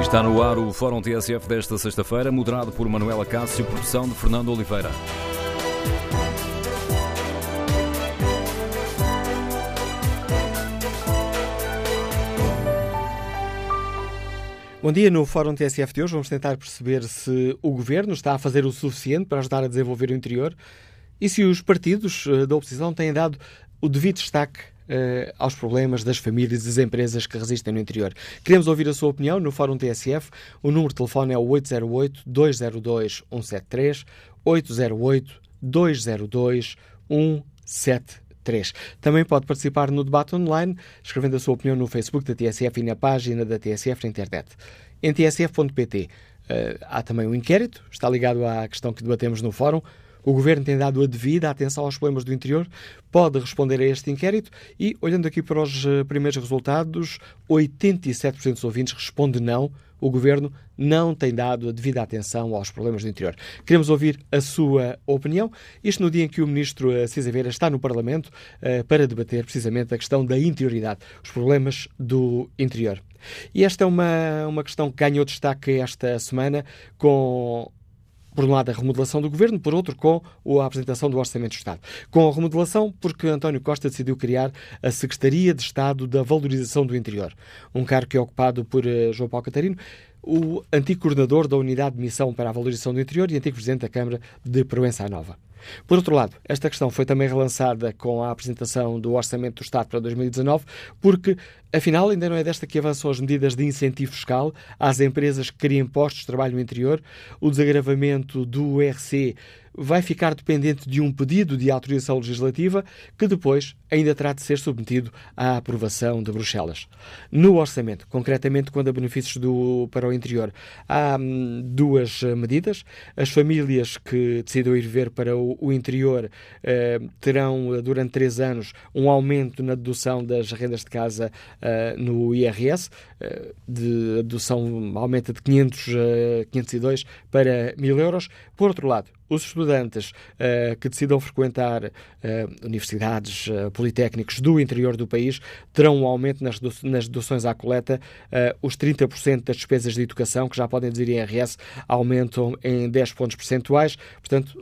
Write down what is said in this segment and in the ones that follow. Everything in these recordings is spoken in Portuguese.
Está no ar o Fórum TSF desta sexta-feira, moderado por Manuela Cássio, produção de Fernando Oliveira. Bom dia. No Fórum TSF de hoje vamos tentar perceber se o Governo está a fazer o suficiente para ajudar a desenvolver o interior e se os partidos eh, da oposição têm dado o devido destaque uh, aos problemas das famílias e das empresas que resistem no interior. Queremos ouvir a sua opinião no Fórum TSF. O número de telefone é o 808-202-173, 808-202-173. Também pode participar no debate online, escrevendo a sua opinião no Facebook da TSF e na página da TSF na internet. Em tsf.pt uh, eh, há também um inquérito, está ligado à questão que debatemos no fórum. O Governo tem dado a devida atenção aos problemas do interior? Pode responder a este inquérito e, olhando aqui para os eh, primeiros resultados, 87% dos ouvintes responde não. O Governo não tem dado a devida atenção aos problemas do interior. Queremos ouvir a sua opinião. Isto no dia em que o Ministro eh, Cisa Veira está no Parlamento uh, para debater precisamente a questão da interioridade, os problemas do interior. E esta é uma, uma questão que ganhou destaque esta semana com por um lado, a remodelação do governo, por outro, com a apresentação do Orçamento do Estado. Com a remodelação, porque António Costa decidiu criar a Secretaria de Estado da Valorização do Interior, um cargo que é ocupado por uh, João Paulo Catarino, o antigo coordenador da Unidade de Missão para a Valorização do Interior e antigo presidente da Câmara de Proença Nova. Por outro lado, esta questão foi também relançada com a apresentação do Orçamento do Estado para 2019, porque, afinal, ainda não é desta que avançam as medidas de incentivo fiscal às empresas que criam postos de trabalho no interior, o desagravamento do IRC vai ficar dependente de um pedido de autorização legislativa que depois ainda terá de ser submetido à aprovação de Bruxelas. No orçamento, concretamente quando a benefícios do, para o interior, há hum, duas medidas. As famílias que decidam ir ver para o, o interior eh, terão, durante três anos, um aumento na dedução das rendas de casa eh, no IRS, eh, de dedução aumenta de 500, 502 para 1000 euros. Por outro lado, os estudantes uh, que decidam frequentar uh, universidades, uh, politécnicos do interior do país terão um aumento nas, nas deduções à coleta. os 30% das despesas de educação, que já podem dizer IRS, aumentam em 10 pontos percentuais. Portanto,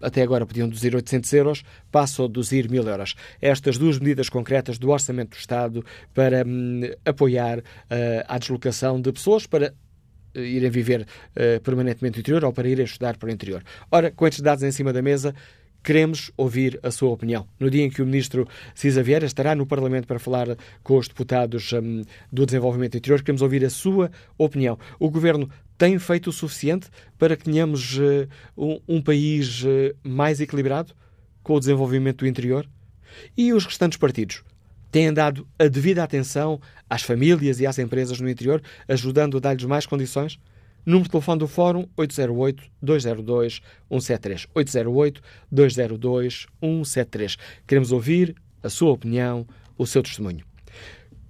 até agora podiam deduzir 800 euros, passam a deduzir 1000 euros. Estas duas medidas concretas do Orçamento do Estado para hum, apoiar uh, a deslocação de pessoas para irem viver uh, permanentemente no interior ou para irem estudar para o interior. Ora, com estes dados em cima da mesa, queremos ouvir a sua opinião. No dia em que o ministro Cisa Vieira estará no Parlamento para falar com os deputados um, do desenvolvimento interior, queremos ouvir a sua opinião. O governo tem feito o suficiente para que tenhamos uh, um, um, país uh, mais equilibrado com o desenvolvimento do interior? E os restantes partidos? Têm dado a devida atenção às famílias e às empresas no interior, ajudando a dar-lhes mais condições? Número de telefone do Fórum 808-202-173. 808-202-173. Queremos ouvir a sua opinião, o seu testemunho.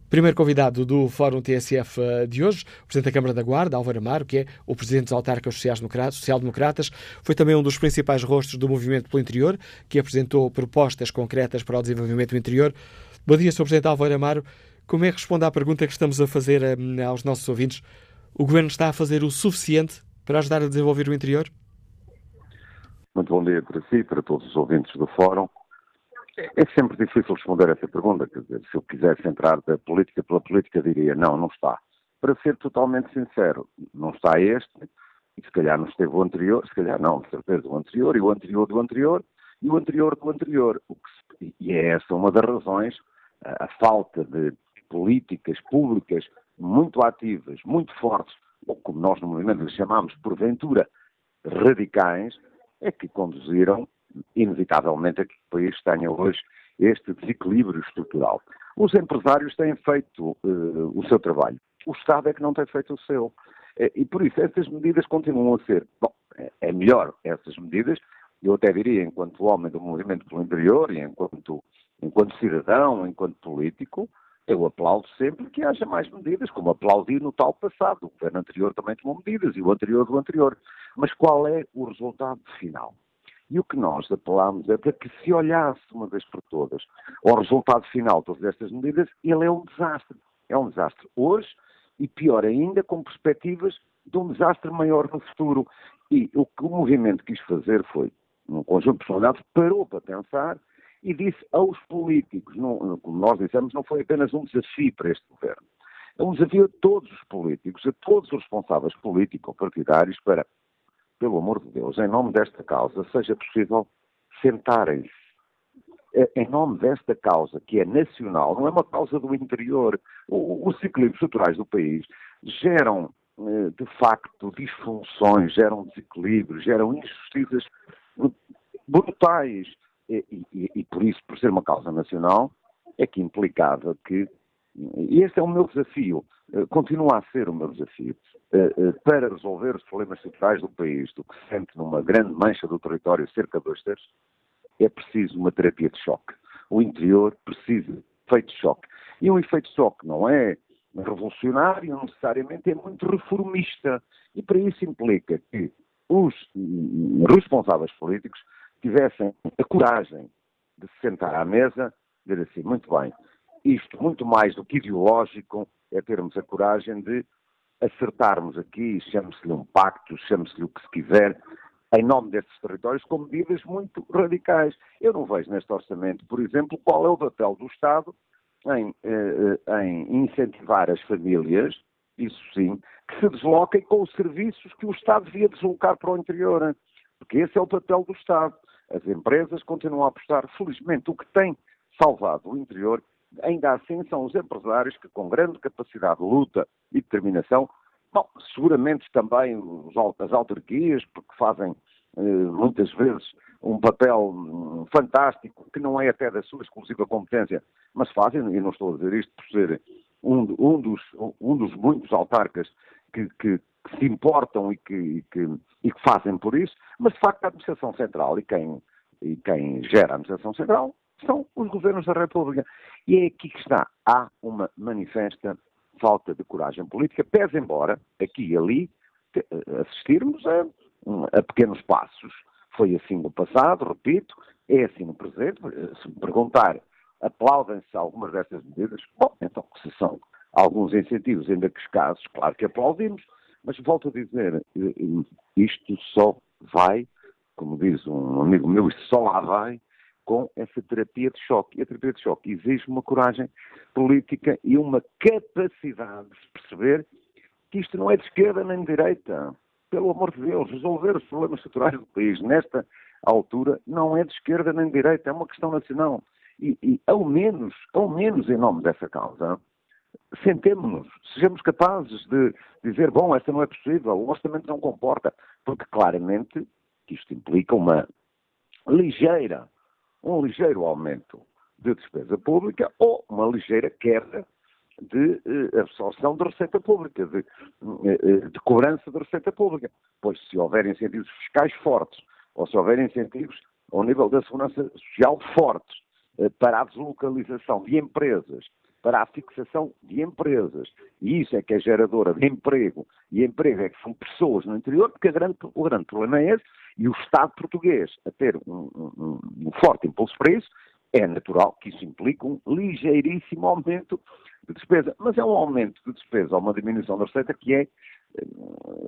Primeiro convidado do Fórum TSF eh, de hoje, o Presidente da Câmara da Guarda, Álvaro Amaro, que é o Presidente dos Autarcas Social-Democratas, foi também um dos principais rostos do Movimento pelo Interior, que apresentou propostas concretas para o desenvolvimento do interior. Bom dia, Sr. Presidente Álvaro Amaro. Como é que responde à pergunta que estamos a fazer um, aos nossos ouvintes? O Governo está a fazer o suficiente para ajudar a desenvolver o interior? Muito bom dia para si para todos os ouvintes do Fórum. É sempre difícil responder essa pergunta. Quer dizer, se eu quisesse entrar da política pela política, diria não, não está. Para ser totalmente sincero, não está este, e se calhar não esteve o anterior, se calhar não, de certeza o anterior, e o anterior do anterior, e o anterior do anterior. e é essa uma das razões a falta de políticas públicas muito ativas, muito fortes, ou como nós no movimento lhe chamamos, porventura, radicais, é que conduziram, inevitavelmente, a que o país tenha hoje este desequilíbrio estrutural. Os empresários têm feito uh, o seu trabalho, o Estado é que não tem feito o seu. E por isso, essas medidas continuam a ser. Bom, é, é melhor essas medidas, eu até diria, enquanto homem do movimento pelo interior e enquanto enquanto cidadão, enquanto político, eu aplaudo sempre que haja mais medidas, como aplaudi no tal passado. O governo anterior também tomou medidas e o anterior do anterior. Mas qual é o resultado final? E o que nós apelamos é para que se olhasse uma vez por todas ao resultado final de todas estas medidas, ele é um desastre. É um desastre hoje, e pior ainda, com perspectivas de um desastre maior no futuro. E o que o movimento quis fazer foi, num conjunto de personalidades, parou para pensar e disse aos políticos, não, como nós dissemos, não foi apenas um desafio para este governo, é um desafio a todos os políticos, a todos os responsáveis políticos ou partidários para, pelo amor de Deus, em nome desta causa, seja possível sentarem-se. É, em nome desta causa, que é nacional, não é uma causa do interior. Os equilíbrios estruturais do país geram, eh, de facto, disfunções, geram desequilíbrios, geram injustiças brutais e, e, por isso, por ser uma causa nacional, é que implicava que, e este é o meu desafio, eh, continua a ser o meu desafio, eh, eh, para resolver os problemas estruturais do país, do que se sente numa grande mancha do território, cerca de dois terços, é preciso uma terapia de choque. O interior precisa de efeito de choque. E um efeito de choque não é revolucionário, necessariamente é muito reformista. E para isso implica que os responsáveis políticos tivessem a coragem de se sentar à mesa e dizer assim, muito bem, isto muito mais do que ideológico é termos a coragem de acertarmos aqui, chame-se-lhe um pacto, chame-se-lhe o que se quiser, em nome destes territórios, com medidas muito radicais. Eu não vejo neste orçamento, por exemplo, qual é o papel do Estado em, eh, em incentivar as famílias, isso sim, que se desloquem com os serviços que o Estado devia deslocar para o interior. Porque esse é o papel do Estado. As empresas continuam a apostar. Felizmente, o que tem salvado o interior, ainda assim, são os empresários que, com grande capacidade de luta e determinação, bom, seguramente também as autarquias, porque fazem eh, muitas vezes um papel hum, fantástico, que não é até da sua exclusiva competência, mas fazem, e não estou a dizer isto por ser um, um, dos, um dos muitos autarcas que, que, que se importam e que, e que, e que fazem por isso, mas de facto a administração central e quem, e quem gera a administração central são os governos da República. E é aqui que está. Há uma manifesta falta de coragem política, pese embora, aqui e ali, assistirmos a, a pequenos passos. Foi assim no passado, repito, é assim no presente. Se me perguntar, aplaudem-se algumas destas medidas? Bom, então, se são alguns incentivos ainda que escassos, claro que aplaudimos, mas volto a dizer, isto só vai, como diz um amigo meu, isto só lá vai com essa terapia de choque. E a terapia de choque exige uma coragem política e uma capacidade de perceber que isto não é de esquerda nem de direita. Pelo amor de Deus, resolver os problemas estruturais do país nesta altura não é de esquerda nem de direita, é uma questão nacional. E, e ao menos, ao menos em nome dessa causa, sentemos-nos, sejamos capazes de dizer, bom, esta não é possível, o orçamento não comporta, porque claramente isto implica uma ligeira, um ligeiro aumento de despesa pública ou uma ligeira queda de eh, absorção de receita pública, de, eh, eh, de cobrança de receita pública. Pois se houver incentivos fiscais fortes, ou se houver incentivos ao nível da segurança social fortes, eh, para a deslocalização de empresas para a fixação de empresas. E isso é que é geradora de emprego. E emprego é que são pessoas no interior, porque grande, o grande problema é esse. E o Estado português a ter um, um, um forte impulso para isso, é natural que isso implique um ligeiríssimo aumento de despesa. Mas é um aumento de despesa ou uma diminuição da receita que é, eh,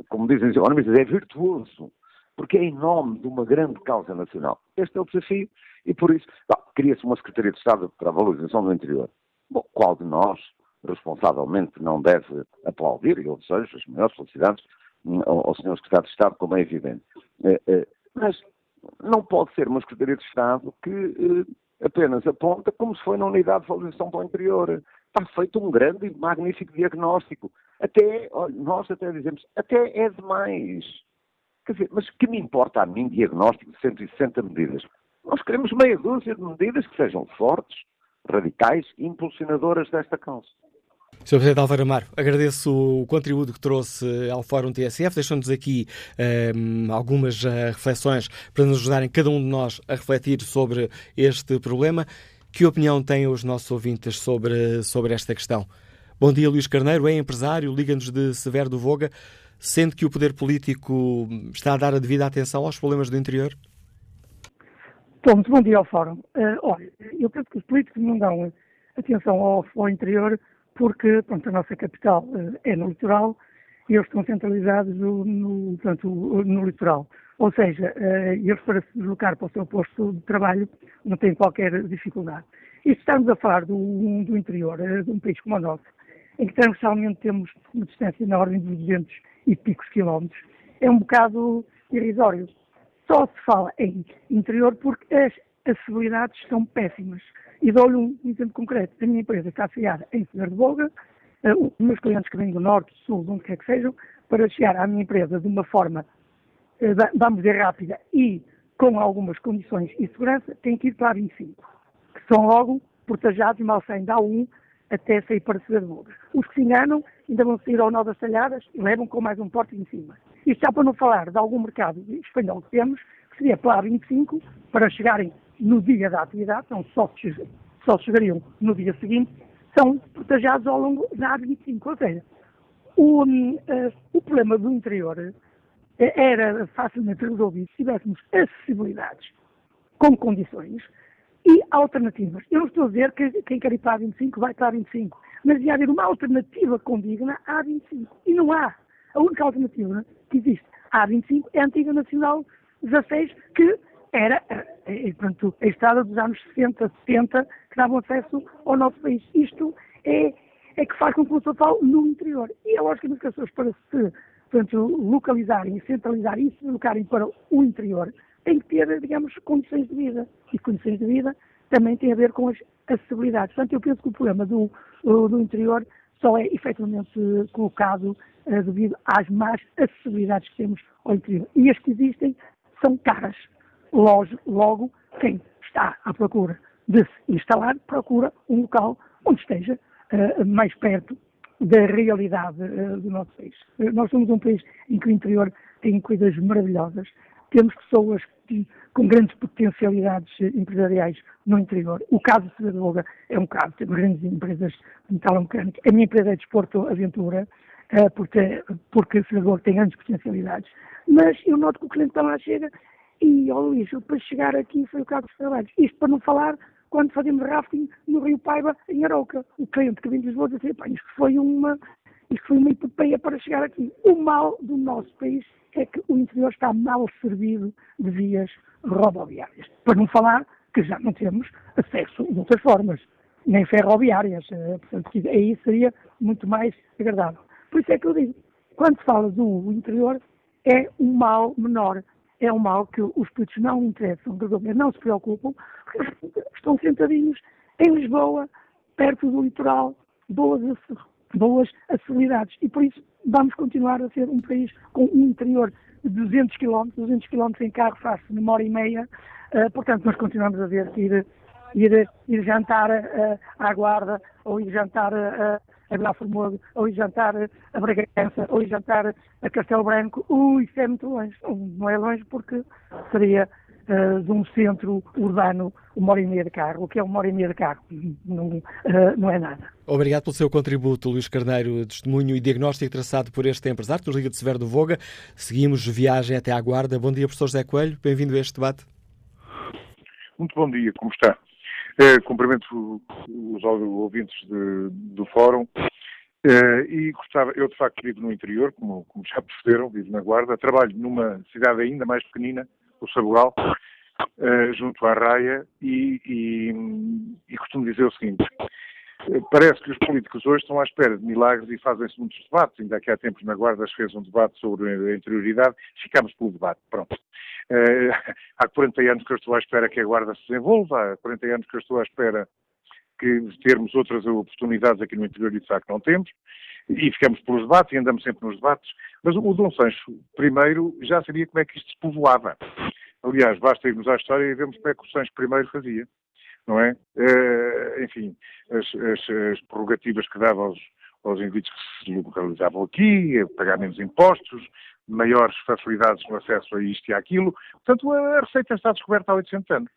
como dizem os economistas, é virtuoso. Porque é em nome de uma grande causa nacional. Este é o desafio e por isso cria-se uma Secretaria de Estado para a Valorização do Interior. Bom, qual de nós, responsavelmente, não deve aplaudir, e eu desejo as maiores felicidades hum, ao, ao Sr. Secretário de Estado, como é evidente. Eh, eh, mas não pode ser uma Secretaria de Estado que eh, apenas aponta como se foi na unidade de valorização para o interior. Está feito um grande e magnífico diagnóstico. Até, olha, nós até dizemos, até é demais. Quer dizer, mas que me importa a mim diagnóstico de 160 medidas? Nós queremos meia dúzia de medidas que sejam fortes, radicais impulsionadoras desta causa. Sr. Presidente Álvaro Amaro, agradeço o contributo que trouxe ao Fórum TSF, deixando-nos aqui um, ehm, algumas uh, reflexões para nos ajudarem cada um de nós a refletir sobre este problema. Que opinião têm os nossos ouvintes sobre, sobre esta questão? Bom dia, Luís Carneiro, é empresário, liga-nos de Severo do Voga. Sente que o poder político está a dar a devida atenção aos problemas do interior? Bom, muito bom dia ao Fórum. Uh, olha, eu penso que os políticos não dão atenção ao, interior porque pronto, a nossa capital é no litoral e eles estão centralizados no, no, portanto, no litoral. Ou seja, eles para se deslocar para o seu posto de trabalho não têm qualquer dificuldade. E se estamos a falar do, do interior, de um país como o nosso, em que transversalmente temos uma distância na ordem dos 200 e picos quilómetros, é um bocado irrisório. Só se fala em interior porque as acessibilidades são péssimas. E dou-lhe um exemplo concreto. A minha empresa está afiliada em Senhor de Boga, uh, os meus clientes que vêm do Norte, Sul, de onde quer que sejam, para chegar à minha empresa de uma forma, uh, vamos dizer, rápida e com algumas condições e segurança, têm que ir para a 25, que são logo portajados, mal saindo da A1 até sair para Senhor de Boga. Os que se enganam ainda vão sair ao nó das talhadas e levam com mais um porte em cima. Isto já para não falar de algum mercado espanhol que temos, que seria para a 25, para chegarem no dia da atividade, não só, só chegariam no dia seguinte, são protegidos ao longo da A25. Ou seja, o, uh, o problema do interior eh, era facilmente resolvido se tivéssemos acessibilidades com condições e alternativas. Eu não estou a dizer que quem quer ir para a 25 vai para a 25, mas devia haver uma alternativa condigna à 25. E não há. A única alternativa que existe à 25 é a antiga Nacional 16, que era é, é, portanto, a estrada dos anos 60, 70, que davam acesso ao nosso país. Isto é, é que faz com que o pessoa fale no interior. E é lógico que as pessoas, para se portanto, localizarem centralizarem e se deslocarem para o interior, têm que ter, digamos, condições de vida. E condições de vida também têm a ver com as acessibilidades. Portanto, eu penso que o problema do, do interior só é efetivamente colocado uh, devido às más acessibilidades que temos ao interior. E as que existem são caras. Logo, logo, quem está à procura de se instalar, procura um local onde esteja uh, mais perto da realidade uh, do nosso país. Nós somos um país em que o interior tem coisas maravilhosas, temos pessoas que, com grandes potencialidades empresariais no interior. O caso de Cedadoga é um caso, temos grandes empresas de metalomecânica. A minha empresa é de esporto aventura, porque, porque Cedadoga tem grandes potencialidades. Mas eu noto que o cliente para lá chega e, ó Luís, para chegar aqui foi o carro dos trabalhos. Isto para não falar quando fazemos rafting no Rio Paiva, em Arouca. O cliente que vem de Lisboa disse, pá, isto foi uma, isto foi uma epopeia para chegar aqui. O mal do nosso país é que o interior está mal servido de vias rodoviárias. Para não falar que já não temos acesso de outras formas, nem ferroviárias. Eh, portanto, aí seria muito mais agradável. Por isso é que eu digo, quando se fala do interior, é um mal menor é um mal que os putos não interessam, não se preocupam, porque estão sentadinhos em Lisboa, perto do litoral, boas, boas acessibilidades. E por isso vamos continuar a ser um país com um interior de 200 km, 200 km em carro faz numa hora e meia, uh, portanto nós continuamos a ver que ir, ir, ir jantar uh, à Guarda ou ir jantar uh, a Vila Formoso, ou ir jantar a Bragança, ou ir jantar a Castelo Branco, ui, isso é muito longe. Não é longe porque seria uh, de um centro urbano uma hora e meia de carro, o que é uma hora e meia de carro, não, uh, não é nada. Obrigado pelo seu contributo, Luís Carneiro, testemunho e diagnóstico traçado por este empresário, do Liga de Severo do Voga. Seguimos viagem até à Guarda. Bom dia, professor José Coelho, bem-vindo a este debate. Muito bom dia, como está? Eh, cumprimento os ouvintes de, do fórum eh, e gostava, eu de facto vivo no interior, como, como, já perceberam, vivo na Guarda, trabalho numa cidade ainda mais pequenina, o Sabugal, eh, junto à Raia, e, e, e costumo dizer o seguinte, Parece que os políticos hoje estão à espera de milagres e fazem-se muitos debates. Ainda que há tempos na Guarda se fez um debate sobre a interioridade, ficamos pelo debate. Pronto. Uh, há 40 anos que eu estou à espera que a Guarda se desenvolva, há 40 anos que eu estou à espera que termos outras oportunidades aqui no interior e de facto não temos, e ficamos pelos debates e andamos sempre nos debates, mas o Dom Sancho I já sabia como é que isto se povoava. Aliás, basta irmos à história e vemos como é que o Sancho I fazia, não é? Uh, enfim, as, as, as, prerrogativas que dava aos, aos indivíduos que se localizavam aqui, pagar menos impostos, maiores facilidades no acesso a isto e àquilo. Portanto, a receita está descoberta há 800 anos.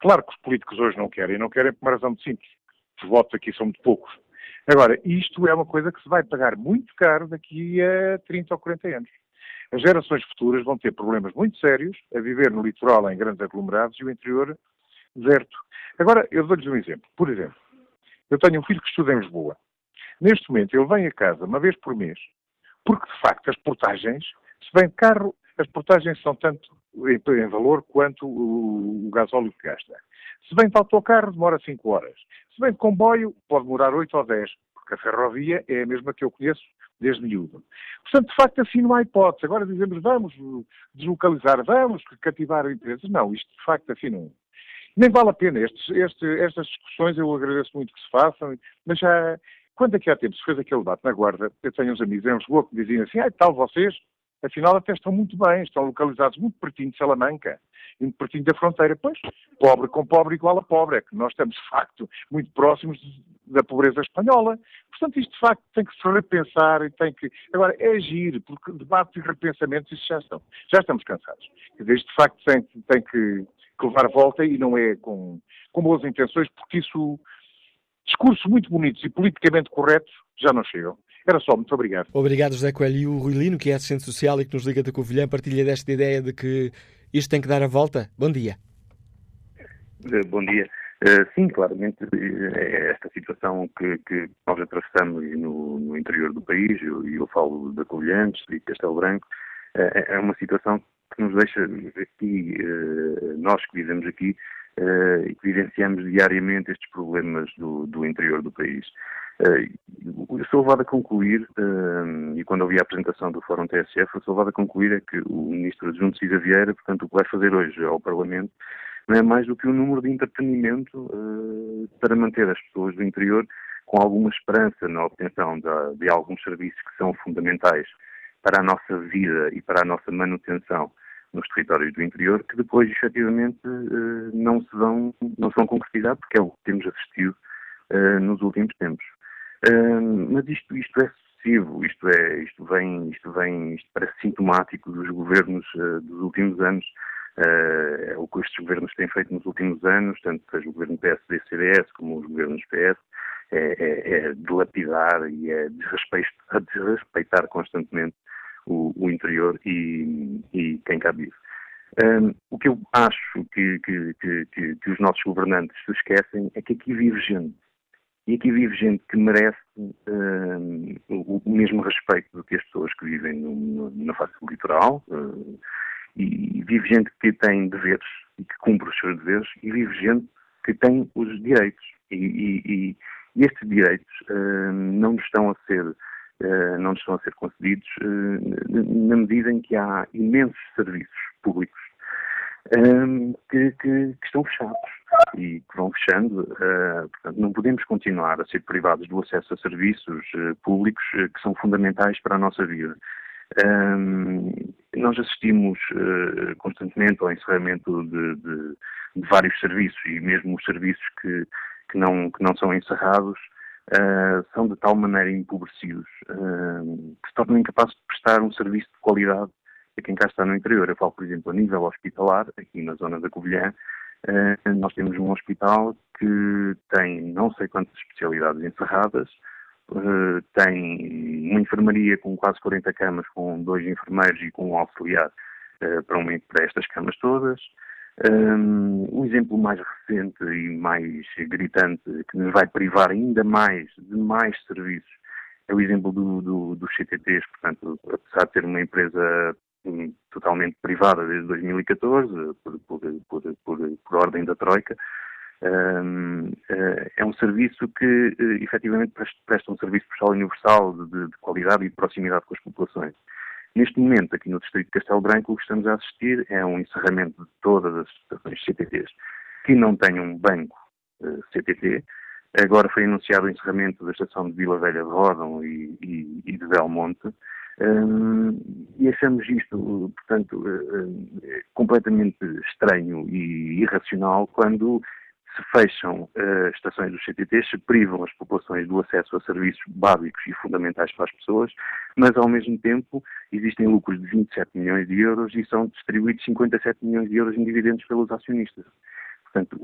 Claro que os políticos hoje não querem, não querem por uma razão muito simples. Os votos aqui são muito poucos. Agora, isto é uma coisa que se vai pagar muito caro daqui a 30 ou 40 anos. As gerações futuras vão ter problemas muito sérios a viver no litoral em grandes aglomerados e o interior deserto. Agora, eu dou-lhes um exemplo. Por exemplo, eu tenho um filho que estuda em Lisboa. Neste momento, ele vem a casa uma vez por mês, porque de facto as portagens, se vem de carro, as portagens são tanto em, valor quanto o, o gasóleo que gasta. Se vem de autocarro, demora 5 horas. Se vem de comboio, pode demorar 8 ou 10, porque a ferrovia é a mesma que eu conheço desde miúdo. Portanto, de facto, assim não há hipótese. Agora dizemos, vamos deslocalizar, vamos cativar empresas. Não, isto de facto assim não. Nem vale a pena. Este, estas discussões eu agradeço muito que se façam, mas já, quando é que há tempo se fez aquele debate na Guarda, eu tenho uns amigos em Lisboa que me diziam assim, ah, tal, vocês, afinal até estão muito bem, estão localizados muito pertinho de Salamanca, muito pertinho da fronteira. Pois, pobre com pobre igual a pobre, é que nós estamos, de facto, muito próximos da pobreza espanhola. Portanto, isto, de facto, tem que se repensar e tem que... Agora, é agir, porque debates e repensamentos, isso já estão. Já estamos cansados. Isto, de facto, tem, tem que, que levar volta e não é com, com boas intenções, porque isso discursos muito bonitos e politicamente corretos já não chegam. Era só, muito obrigado. Obrigado, José Coelho. E o Rui Lino, que é assistente social e que nos liga da Covilhã, partilha desta ideia de que isto tem que dar a volta. Bom dia. Eh, bom dia. Uh, sim, claramente, é esta situação que, que nós atravessamos no, no, interior do país, e eu, eu, falo da Covilhã, de Castelo Branco, uh, é uma situação que nos deixa aqui, nós que vivemos aqui, e que vivenciamos diariamente estes problemas do, do interior do país. Eu sou levado a concluir, e quando ouvi a apresentação do Fórum TSF, eu sou levado a concluir é que o Ministro Adjunto Cida Vieira, portanto, o que vai fazer hoje ao Parlamento, não é mais do que um número de entretenimento uh, para manter as pessoas do interior com alguma esperança na obtenção de, de alguns serviços que são fundamentais para a nossa vida e para a nossa manutenção nos territórios do interior, que depois, efetivamente, eh, não se vão, não se vão concretizar, porque é o que temos assistido eh, nos últimos tempos. Mas isto, isto é sucessivo, isto, é, isto vem, isto vem, isto parece sintomático dos governos dos últimos anos, é o que estes governos têm feito nos últimos anos, tanto seja o governo PSD-CDS como os governos PS, é, é, é dilapidar e é desrespeitar, desrespeitar constantemente o, o interior e, e, quem cá vive. Um, o que eu acho que, que, que, que, os nossos governantes se esquecem é que aqui vive gente. E aqui vive gente que merece um, o, o, mesmo respeito do que as pessoas que vivem no, no, na face litoral. Uh, e vive gente que tem deveres e que cumpre os seus deveres. E vive gente que tem os direitos. E, e, e estes direitos uh, não estão a ser uh, não estão a ser concedidos uh, na medida em que há imensos serviços públicos um, que, que, que, estão fechados e que vão fechando. Uh, portanto, não podemos continuar a ser privados do acesso a serviços públicos que são fundamentais para a nossa vida. Um, nós assistimos uh, constantemente ao encerramento de, de, de, vários serviços e mesmo os serviços que, que, não, que não são encerrados uh, são de tal maneira empobrecidos uh, que se tornam incapazes de prestar um serviço de qualidade a quem cá está no interior. Eu falo, por exemplo, a nível hospitalar, aqui na zona da Covilhã, uh, nós temos um hospital que tem não sei quantas especialidades encerradas, tem uma enfermaria com quase 40 camas, com dois enfermeiros e com um auxiliar para, uma, para estas camas todas. Um, exemplo mais recente e mais gritante, que nos vai privar ainda mais de mais serviços, é o exemplo do, do, dos CTTs. Portanto, apesar de ter uma empresa hum, totalmente privada desde 2014, por, por, por, por ordem da Troika, eh, é um serviço que eh, efetivamente presta um serviço postal universal de, de qualidade e de proximidade com as populações. Neste momento, aqui no Distrito de Castelo Branco, o que estamos a assistir é um encerramento de todas as estações CTTs que não têm um banco eh, CTT. Agora foi anunciado o encerramento da estação de Vila Velha de Rodão e, e, e de Belmonte. Um, e achamos isto, portanto, uh, completamente estranho e irracional quando se fecham uh, estações dos CTTs, se privam as populações do acesso a serviços básicos e fundamentais para as pessoas, mas ao mesmo tempo existem lucros de 27 milhões de euros e são distribuídos 57 milhões de euros em dividendos pelos acionistas. Portanto,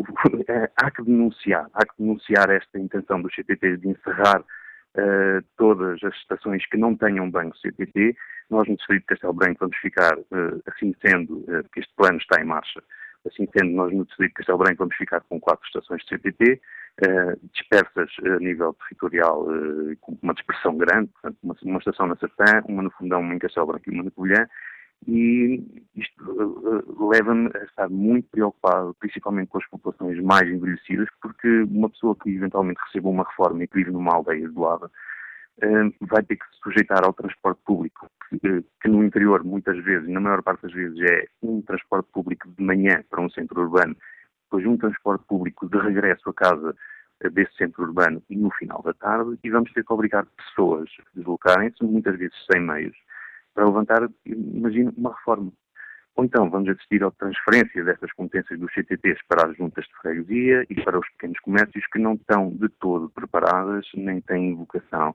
é, há que denunciar, há que denunciar esta intenção dos CTTs de encerrar uh, todas as estações que não tenham banco CTT. Nós no Distrito de Castelo Branco vamos ficar, uh, assim sendo, uh, que este plano está em marcha, Assim sendo, nós no Distrito de Castelo Branco vamos ficar com quatro estações de CTT, eh, dispersas a nível territorial eh, com uma dispersão grande, portanto, uma, uma, estação na Sertã, uma no Fundão, uma em Castelo Branco e uma na Covilhã, e isto uh, leva-me a estar muito preocupado, principalmente com as populações mais envelhecidas, porque uma pessoa que eventualmente receba uma reforma e que vive numa aldeia isolada vai ter que se sujeitar ao transporte público, que, no interior, muitas vezes, na maior parte das vezes, é um transporte público de manhã para um centro urbano, depois um transporte público de regresso a casa desse centro urbano no final da tarde, e vamos ter que obrigar pessoas a deslocarem-se, muitas vezes sem meios, para levantar, imagino, uma reforma. Ou então vamos assistir à transferência destas competências dos CTTs para as juntas de freguesia e para os pequenos comércios que não estão de todo preparadas, nem têm vocação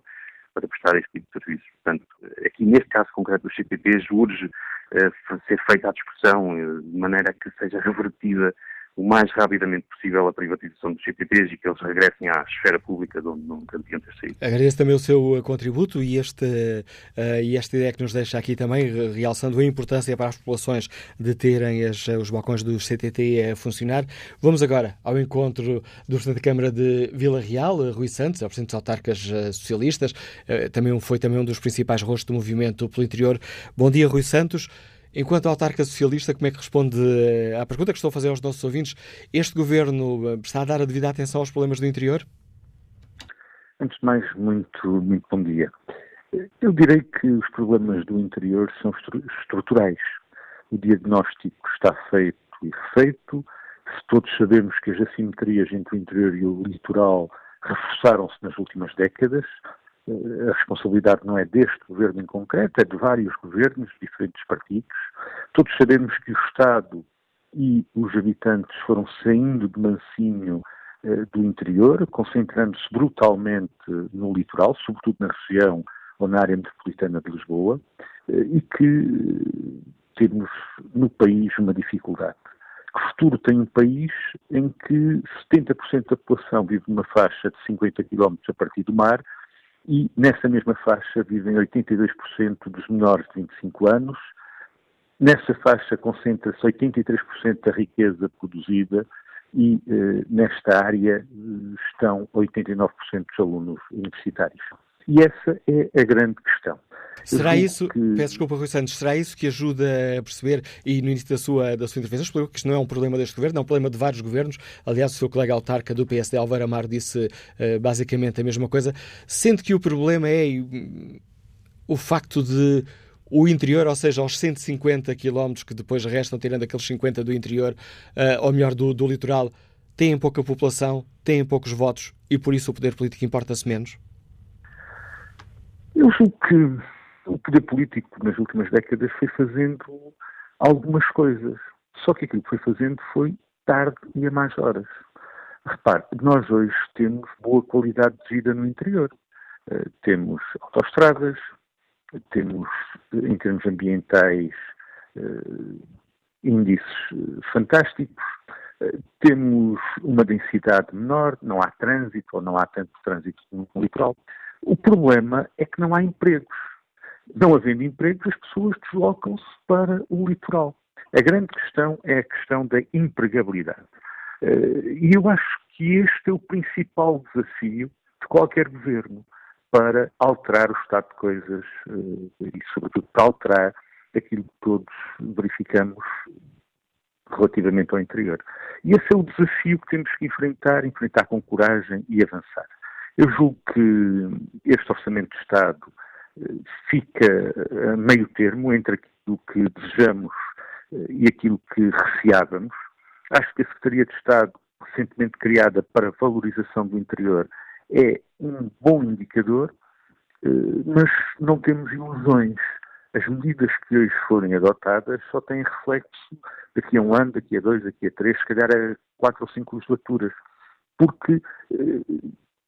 para prestar este tipo de serviços. Portanto, aqui neste caso concreto dos CTTs urge uh, ser feita a discussão uh, de maneira que seja revertida o mais rapidamente possível a privatização dos CPTs e que eles regressem à esfera pública de onde nunca deviam ter saído. Agradeço também o seu uh, contributo e, este, uh, e esta ideia que nos deixa aqui também, realçando a importância para as populações de terem as, uh, os balcões do CTT a funcionar. Vamos agora ao encontro do Presidente da Câmara de Vila Real, Rui Santos, é o Presidente dos Autarcas Socialistas, uh, também foi também um dos principais rostos do movimento pelo interior. Bom dia, Rui Santos. Enquanto autarca socialista, como é que responde à pergunta que estou a fazer aos nossos ouvintes? Este governo eh, está a dar a devida atenção aos problemas do interior? Antes de mais, muito, muito bom dia. Eu direi que os problemas do interior são estruturais. O diagnóstico está feito e refeito. Se todos sabemos que as assimetrias entre o interior e o litoral reforçaram-se nas últimas décadas, a responsabilidade não é deste governo em concreto, é de vários governos, diferentes partidos. Todos sabemos que o Estado e os habitantes foram saindo de mansinho eh, do interior, concentrando-se brutalmente no litoral, sobretudo na região ou na área metropolitana de Lisboa, eh, e que temos no país uma dificuldade. Que futuro tem um país em que 70% da população vive numa faixa de 50 km a partir do mar e nessa mesma faixa vivem 82% dos menores de 25 anos. Nessa faixa concentra-se 83% da riqueza produzida e eh, nesta área eh, estão 89% dos alunos universitários. E essa é a grande questão. Será isso, que... peço desculpa, Rui Santos, será isso que ajuda a perceber, e no início da sua, da sua intervenção explicou que isto não é um problema deste governo, é um problema de vários governos. Aliás, o seu colega autarca do PSD, Álvaro Amar, disse uh, basicamente a mesma coisa. Sendo que o problema é o facto de o interior, ou seja, aos 150 quilómetros que depois restam, tirando aqueles 50 do interior, uh, ou melhor, do, do litoral, têm pouca população, têm poucos votos e por isso o poder político importa-se menos? Eu julgo que o poder político nas últimas décadas foi fazendo algumas coisas. Só que aquilo que foi fazendo foi tarde e a mais horas. Repare, nós hoje temos boa qualidade de vida no interior. Uh, temos autoestradas, temos, em termos ambientais, uh, índices uh, fantásticos, temos uma densidade menor, não há trânsito ou não há tanto trânsito no litoral. O problema é que não há empregos. Não havendo empregos, as pessoas deslocam-se para o litoral. A grande questão é a questão da empregabilidade. Eh, e eu acho que este é o principal desafio de qualquer governo para alterar o estado de coisas eh, e, sobretudo, para alterar aquilo que todos verificamos relativamente ao interior. E esse é o desafio que temos que enfrentar, enfrentar com coragem e avançar. Eu julgo que este Orçamento de Estado eh, fica a meio termo entre aquilo que desejamos eh, e aquilo que receávamos. Acho que a Secretaria de Estado, recentemente criada para valorização do interior, é um bom indicador, eh, mas não temos ilusões. As medidas que hoje forem adotadas só têm reflexo daqui a um ano, daqui a dois, daqui a três, se calhar a quatro ou cinco legislaturas. Porque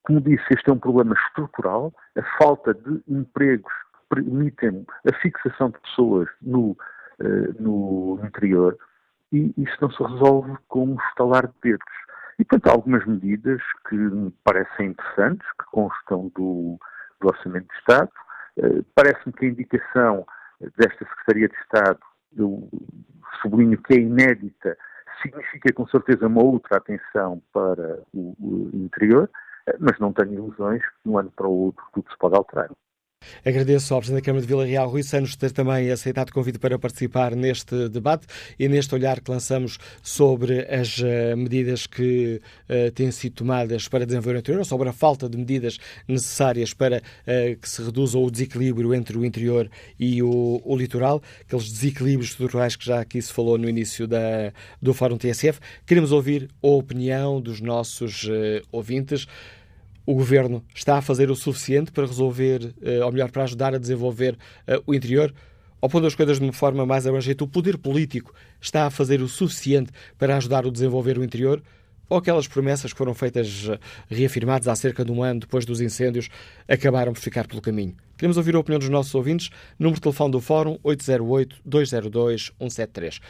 como disse, este é um problema estrutural. A falta de empregos permitem a fixação de pessoas no, uh, no interior e isso não se resolve com um estalar de dedos. E, portanto, há algumas medidas que me parecem interessantes, que constam do, do Orçamento de Estado. Uh, Parece-me que a indicação desta Secretaria de Estado, eu sublinho que é inédita, significa com certeza uma outra atenção para o, o interior, mas não tenho ilusões que de um ano para o outro tudo se pode alterar. Agradeço ao Presidente da Câmara de Vila Real, Rui Santos, ter também aceitado o convite para participar neste debate e neste olhar que lançamos sobre as uh, medidas que uh, têm sido tomadas para desenvolver o interior, sobre a falta de medidas necessárias para uh, que se reduza o desequilíbrio entre o interior e o, o, litoral, aqueles desequilíbrios estruturais que já aqui se falou no início da, do Fórum TSF. Queremos ouvir a opinião dos nossos ouvintes o governo está a fazer o suficiente para resolver, eh, ou melhor, para ajudar a desenvolver eh, o interior? Ou pondo as coisas de uma forma mais abrangente, o poder político está a fazer o suficiente para ajudar a desenvolver o interior? Ou aquelas promessas que foram feitas, eh, reafirmadas há cerca de um ano depois dos incêndios, acabaram por ficar pelo caminho? Queremos ouvir a opinião dos nossos ouvintes. Número de telefone do Fórum 808-202-173.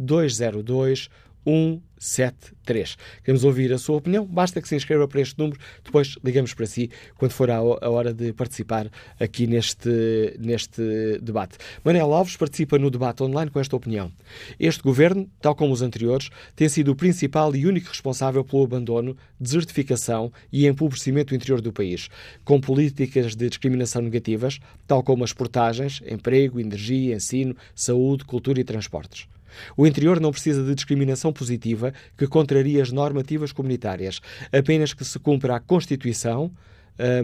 808-202-173. 173. Queremos ouvir a sua opinião. Basta que se inscreva para este número. Depois ligamos para si quando for a, hora de participar aqui neste, neste debate. Manel Alves participa no debate online com esta opinião. Este governo, tal como os anteriores, tem sido o principal e único responsável pelo abandono, desertificação e empobrecimento interior do país, com políticas de discriminação negativas, tal como as portagens, emprego, energia, ensino, saúde, cultura e transportes. O interior não precisa de discriminação positiva que contraria as normativas comunitárias, apenas que se cumpra a Constituição,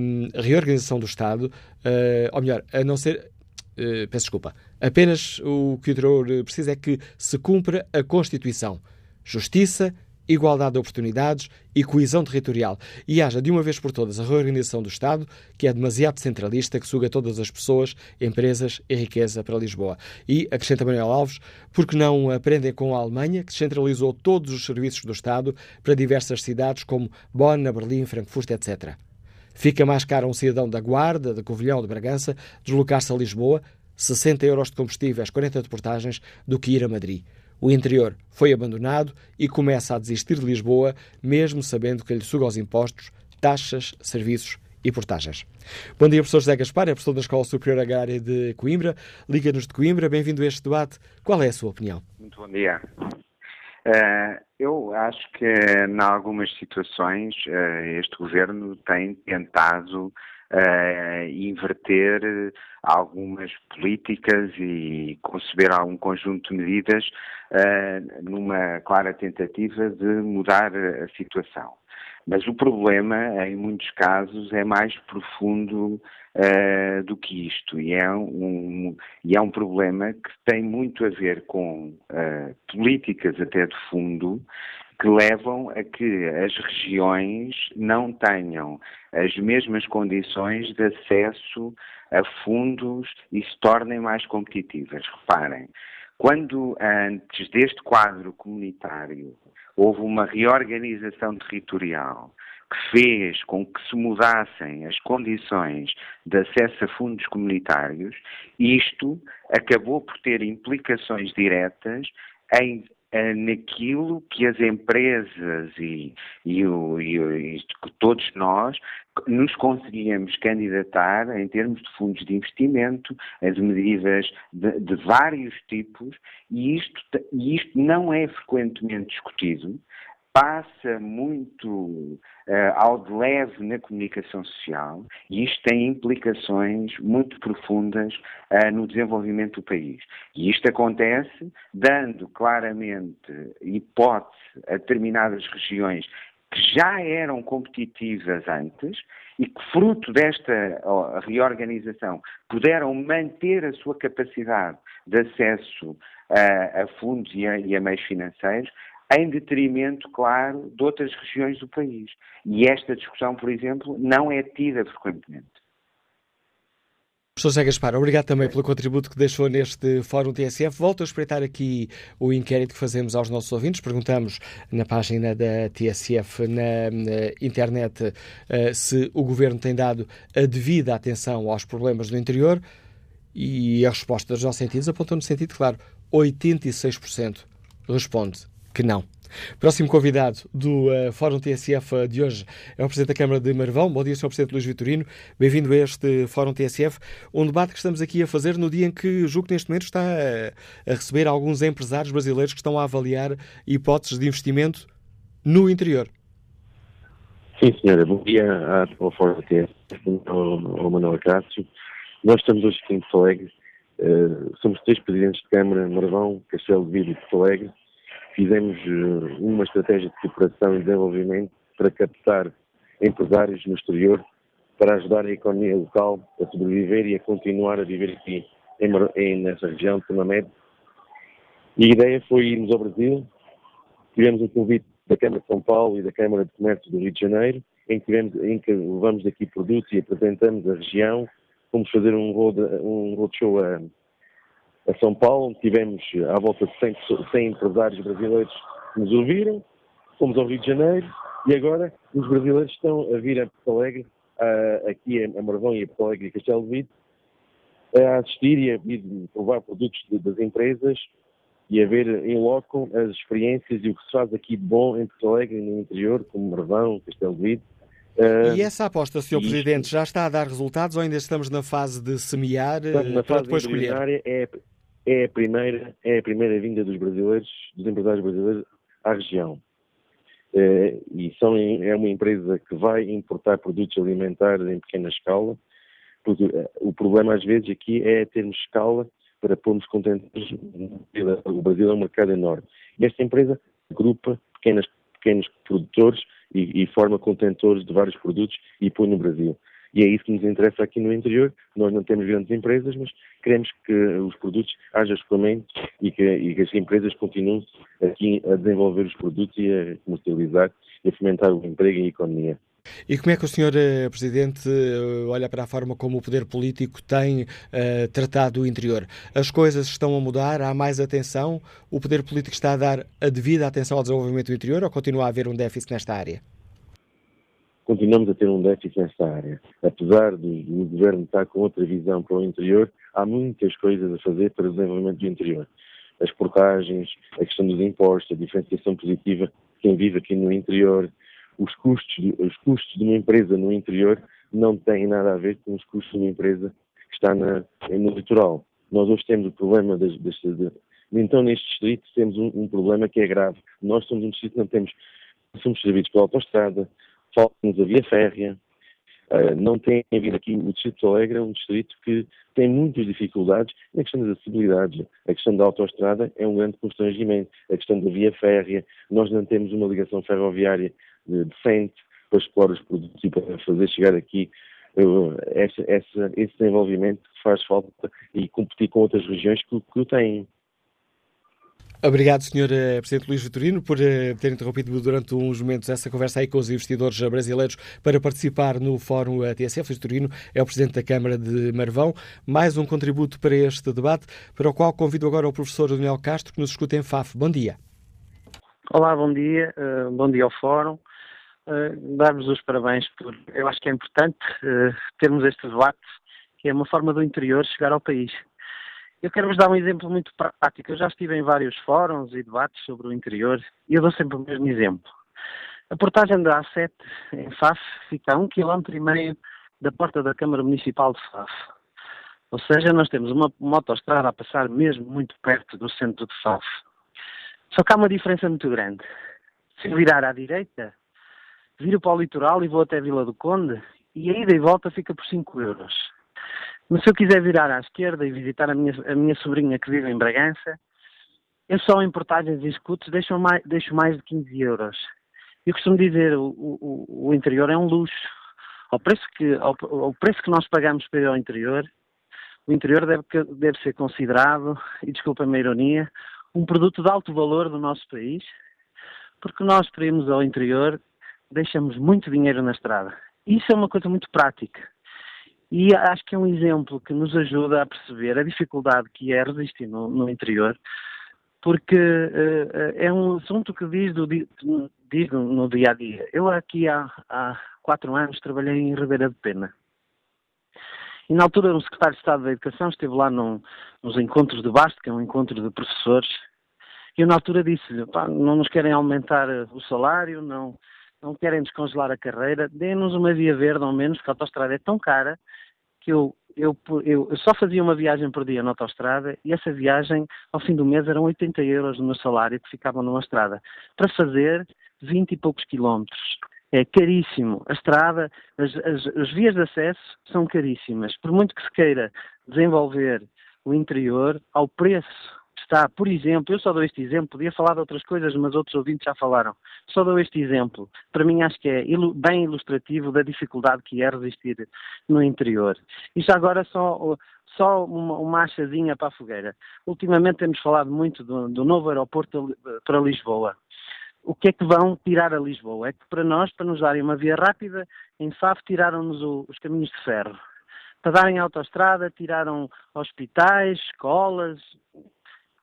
hum, a reorganização do Estado, uh, ou melhor, a não ser. Uh, peço desculpa. Apenas o que o interior precisa é que se cumpra a Constituição. Justiça, igualdade de oportunidades e coesão territorial. E haja de uma vez por todas a reorganização do Estado, que é demasiado centralista, que suga todas as pessoas, empresas e riqueza para Lisboa. E, acrescenta Manuel Alves, porque não aprendem com a Alemanha, que centralizou todos os serviços do Estado para diversas cidades como Bonn, Berlim, Frankfurt, etc. Fica mais caro a um cidadão da Guarda, da Covilhão ou de Bragança deslocar-se a Lisboa, 60 euros de combustíveis, 40 de portagens, do que ir a Madrid. O interior foi abandonado e começa a desistir de Lisboa, mesmo sabendo que lhe suga os impostos, taxas, serviços e portagens. Bom dia, professor José Gaspar, é professor da Escola Superior Agrária de Coimbra, Liga-nos de Coimbra. Bem-vindo a este debate. Qual é a sua opinião? Muito bom dia. Uh, eu acho que, em algumas situações, uh, este governo tem tentado uh, inverter algumas políticas e conceber algum conjunto de medidas uh, numa clara tentativa de mudar a situação. Mas o problema, em muitos casos, é mais profundo uh, do que isto. E é, um, e é um problema que tem muito a ver com uh, políticas até de fundo que levam a que as regiões não tenham as mesmas condições de acesso a fundos e se tornem mais competitivas. Reparem, quando antes deste quadro comunitário houve uma reorganização territorial que fez com que se mudassem as condições de acesso a fundos comunitários, isto acabou por ter implicações diretas em naquilo que as empresas e, e, o, e, e, todos nós nos conseguíamos candidatar em termos de fundos de investimento, as medidas de, de vários tipos, e isto, isto não é frequentemente discutido, passa muito uh, ao de leve na comunicação social e isto tem implicações muito profundas uh, no desenvolvimento do país. E isto acontece dando claramente hipótese a determinadas regiões que já eram competitivas antes e que, fruto desta reorganização, puderam manter a sua capacidade de acesso a, a fundos e a, e a meios financeiros, em detrimento, claro, de outras regiões do país. E esta discussão, por exemplo, não é tida frequentemente. Professor José Gaspar, obrigado também pelo contributo que deixou neste Fórum TSF. Volto a espreitar aqui o inquérito que fazemos aos nossos ouvintes. Perguntamos na página da TSF na, internet uh, se o Governo tem dado a devida atenção aos problemas do interior e a resposta dos nossos sentidos apontou no sentido claro. 86% responde que não. Próximo convidado do uh, Fórum TSF de hoje é o Presidente da Câmara de Marvão. Bom dia, Sr. Presidente Luís Vitorino. Bem-vindo a este Fórum TSF, um debate que estamos aqui a fazer no dia em que julgo que neste momento está a, a receber alguns empresários brasileiros que estão a avaliar hipóteses de investimento no interior. Sim, senhora. Bom dia ao Fórum TSF, ao, ao Manuel Cássio. Nós estamos hoje aqui em Porto Alegre. Uh, somos três presidentes de Câmara, Marvão, Castelo de Vida e Porto Alegre fizemos eh, uma estratégia de cooperação e desenvolvimento para captar empresários no exterior para ajudar a economia local a sobreviver e a continuar a viver aqui em, em, nessa região de Tonamed. E a ideia foi irmos ao Brasil, tivemos um convite da Câmara de São Paulo e da Câmara de Comércio do Rio de Janeiro, em que, tivemos, em que levamos daqui produtos e apresentamos a região, fomos fazer um, road, um roadshow a, a São Paulo, tivemos à volta de 100, 100 empresários brasileiros que nos ouviram, fomos ao Rio de Janeiro e agora os brasileiros estão a vir a Porto Alegre, a, aqui a Marvão e a Porto Alegre e Castelo de Vide, a assistir e a vir provar produtos de, das empresas e a ver em loco as experiências e o que se faz aqui de bom em Porto Alegre no interior, como Marvão, Castelo de Vide. Uh, e essa aposta, Sr. Presidente, já está a dar resultados ou ainda estamos na fase de semear na para fase depois escolher? É, é a primeira, é a primeira vinda dos brasileiros, dos empresários brasileiros à região. É, e são, é uma empresa que vai importar produtos alimentares em pequena escala, porque eh, o problema às vezes aqui é termos escala para pormos contentores. O Brasil é um mercado enorme. Esta empresa agrupa pequenas, pequenos produtores e, e forma contentores de vários produtos e põe no Brasil. E é isso que nos interessa aqui no interior. Nós não temos grandes empresas, mas queremos que os produtos haja escoamento e que, e que as empresas continuem aqui a desenvolver os produtos e a comercializar e a fomentar o emprego e a economia. E como é que o Sr. Eh, Presidente eh, olha para a forma como o poder político tem uh, tratado o interior? As coisas estão a mudar? Há mais atenção? O poder político está a dar a devida atenção ao desenvolvimento do interior ou continua a haver um déficit nesta área? Continuamos a ter um déficit nesta área. Apesar do, do, governo estar com outra visão para o interior, há muitas coisas a fazer para o desenvolvimento do interior. As portagens, a questão dos impostos, a diferenciação positiva quem vive aqui no interior, os custos, os custos de uma empresa no interior não têm nada a ver com os custos de uma empresa que está na, no litoral. Nós hoje temos o problema das, das então neste distrito temos um, um, problema que é grave. Nós somos um distrito que não temos, somos servidos pela autostrada, falta-nos a via férrea, uh, não tem havido aqui, o Distrito de Alegre é um distrito que tem muitas dificuldades na questão das acessibilidades. A questão da autoestrada é um grande constrangimento. A questão da via férrea, nós não temos uma ligação ferroviária decente para explorar os produtos e para fazer chegar aqui uh, essa, essa, esse desenvolvimento que faz falta e competir com outras regiões que, que o têm. Obrigado, Sr. Eh, Presidente Luís Vitorino, por eh, ter interrompido durante uns momentos essa conversa aí com os investidores brasileiros para participar no Fórum eh, TSF. Luís Vitorino é o Presidente da Câmara de Marvão. Mais um contributo para este debate, para o qual convido agora o professor Daniel Castro, que nos escuta em FAF. Bom dia. Olá, bom dia. Uh, bom dia ao Fórum. Dar-vos os parabéns por. Eu acho que é importante termos este debate, que é uma forma do interior chegar ao país. Eu quero-vos dar um exemplo muito prático. Eu já estive em vários fóruns e debates sobre o interior e eu dou sempre o mesmo exemplo. A portagem da A7 em Faf fica a um quilómetro e meio da porta da Câmara Municipal de Faf. Ou seja, nós temos uma, uma autostrada a passar mesmo muito perto do centro de Faf. Só que há uma diferença muito grande. Se eu virar à direita, viro para o litoral e vou até Vila do Conde e a ida e volta fica por 5 euros. Mas se eu quiser virar à esquerda e visitar a minha, a minha sobrinha que vive em Bragança, eu só em portagens e escutos deixo mais, deixo mais de 15 euros. Eu costumo dizer, o, o, o interior é um luxo. Ao preço, que, ao, ao preço que nós pagamos para ir ao interior, o interior deve, deve ser considerado, e desculpa-me a ironia, um produto de alto valor do nosso país, porque nós, para irmos ao interior, deixamos muito dinheiro na estrada. Isso é uma coisa muito prática. E acho que é um exemplo que nos ajuda a perceber a dificuldade que é resistir no, no interior, porque uh, é um assunto que diz, do, diz no, dia a dia. Eu aqui há, há quatro anos trabalhei em Ribeira de Pena. E na altura o secretário de Estado da Educação esteve lá num, nos encontros de Basto, que é um encontro de professores, E eu na altura disse-lhe, não nos querem aumentar o salário, não, não querem descongelar a carreira, deem-nos uma via verde ao menos, porque a autostrada é tão cara que eu, eu, eu, eu, só fazia uma viagem por dia na autostrada e essa viagem, ao fim do mês, eram 80 euros no meu salário que ficavam numa estrada, para fazer 20 e poucos quilómetros. É caríssimo. A estrada, as, as, as vias de acesso são caríssimas. Por muito que se queira desenvolver o interior, ao preço está, por exemplo, eu só dou este exemplo, podia falar de outras coisas, mas outros ouvintes já falaram. Só dou este exemplo. Para mim acho que é bem ilustrativo da dificuldade que é resistir no interior. E já agora só, só uma, uma achazinha para a fogueira. Ultimamente temos falado muito do, do novo aeroporto para Lisboa o que é que vão tirar a Lisboa? É que para nós, para nos darem uma via rápida, em Faf tiraram-nos os caminhos de ferro. Para darem autoestrada, tiraram hospitais, escolas,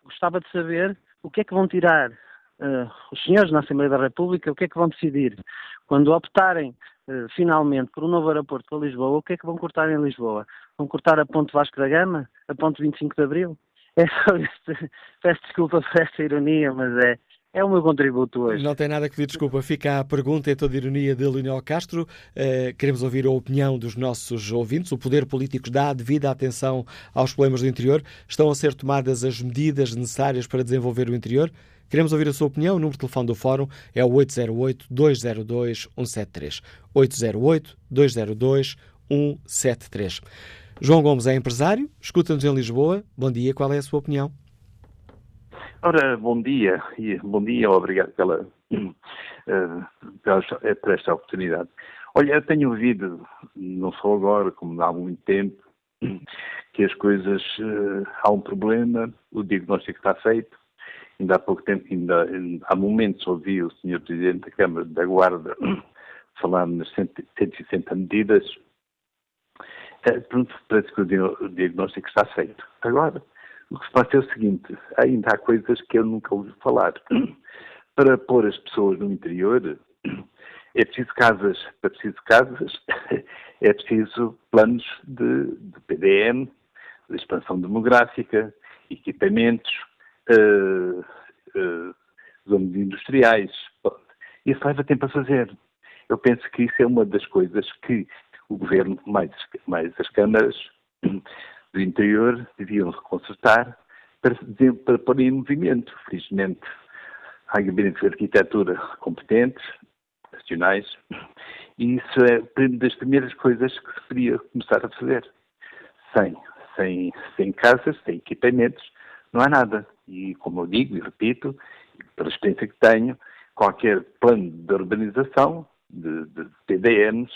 gostava de saber o que é que vão tirar uh, os senhores na Assembleia da República, o que é que vão decidir. Quando optarem uh, finalmente por um novo aeroporto para Lisboa, o que é que vão cortar em Lisboa? Vão cortar a Ponte Vasco da Gama? A Ponte 25 de Abril? É só este, peço desculpa por esta ironia, mas é, é o meu contributo hoje. Não tem nada que pedir desculpa. Fica a pergunta, é toda ironia de Leonel Castro. Uh, queremos ouvir a opinião dos nossos ouvintes. O poder político dá devida atenção aos problemas do interior. Estão a ser tomadas as medidas necessárias para desenvolver o interior? Queremos ouvir a sua opinião. O número de telefone do Fórum é o 808-202-173. 808-202-173. João Gomes é empresário, escuta-nos em Lisboa. Bom dia, qual é a sua opinião? Ora, bom dia, e bom dia, obrigado pela, uh, pela, por esta oportunidade. Olha, eu tenho ouvido, não só agora, como há muito tempo, que as coisas, uh, há um problema, o diagnóstico está feito. Ainda há pouco tempo, ainda, há momentos ouvi o Sr. Presidente da Câmara da Guarda falando nas 160 medidas. Pronto, parece que o diagnóstico está feito. Agora, o que se passa é o seguinte: ainda há coisas que eu nunca ouvi falar. Para pôr as pessoas no interior, é preciso casas. Para preciso casas, é preciso planos de, de PDM, de expansão demográfica, equipamentos, uh, uh, zonas industriais. Isso leva tempo a fazer. Eu penso que isso é uma das coisas que o governo, mais, mais as câmaras, do interior deviam consertar para, para pôr em movimento. Felizmente, há gabinetes de arquitetura competentes, nacionais, e isso é uma das primeiras coisas que se podia começar a fazer. Sem, sem, sem casas, sem equipamentos, não há nada. E, como eu digo e repito, pela experiência que tenho, qualquer plano de urbanização, de, de PDMs,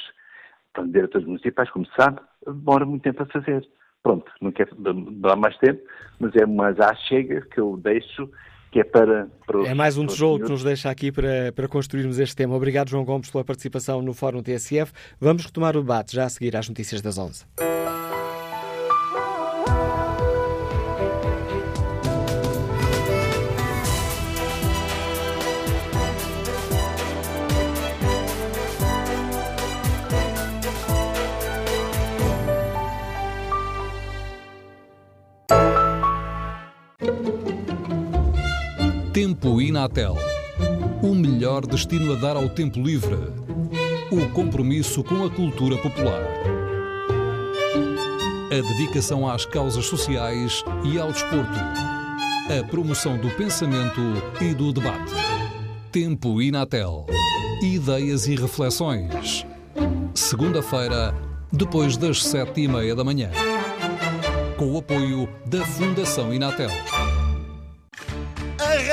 plano de diretores municipais, como se sabe, demora muito tempo a fazer. Pronto, não quero dar mais tempo, mas é uma já chega que eu deixo que é para. para é mais um tijolo que nos deixa aqui para, para construirmos este tema. Obrigado, João Gomes, pela participação no Fórum TSF. Vamos retomar o debate já a seguir às notícias das 11. Tempo Inatel. O melhor destino a dar ao tempo livre. O compromisso com a cultura popular. A dedicação às causas sociais e ao desporto. A promoção do pensamento e do debate. Tempo Inatel. Ideias e reflexões. Segunda-feira, depois das sete e meia da manhã. Com o apoio da Fundação Inatel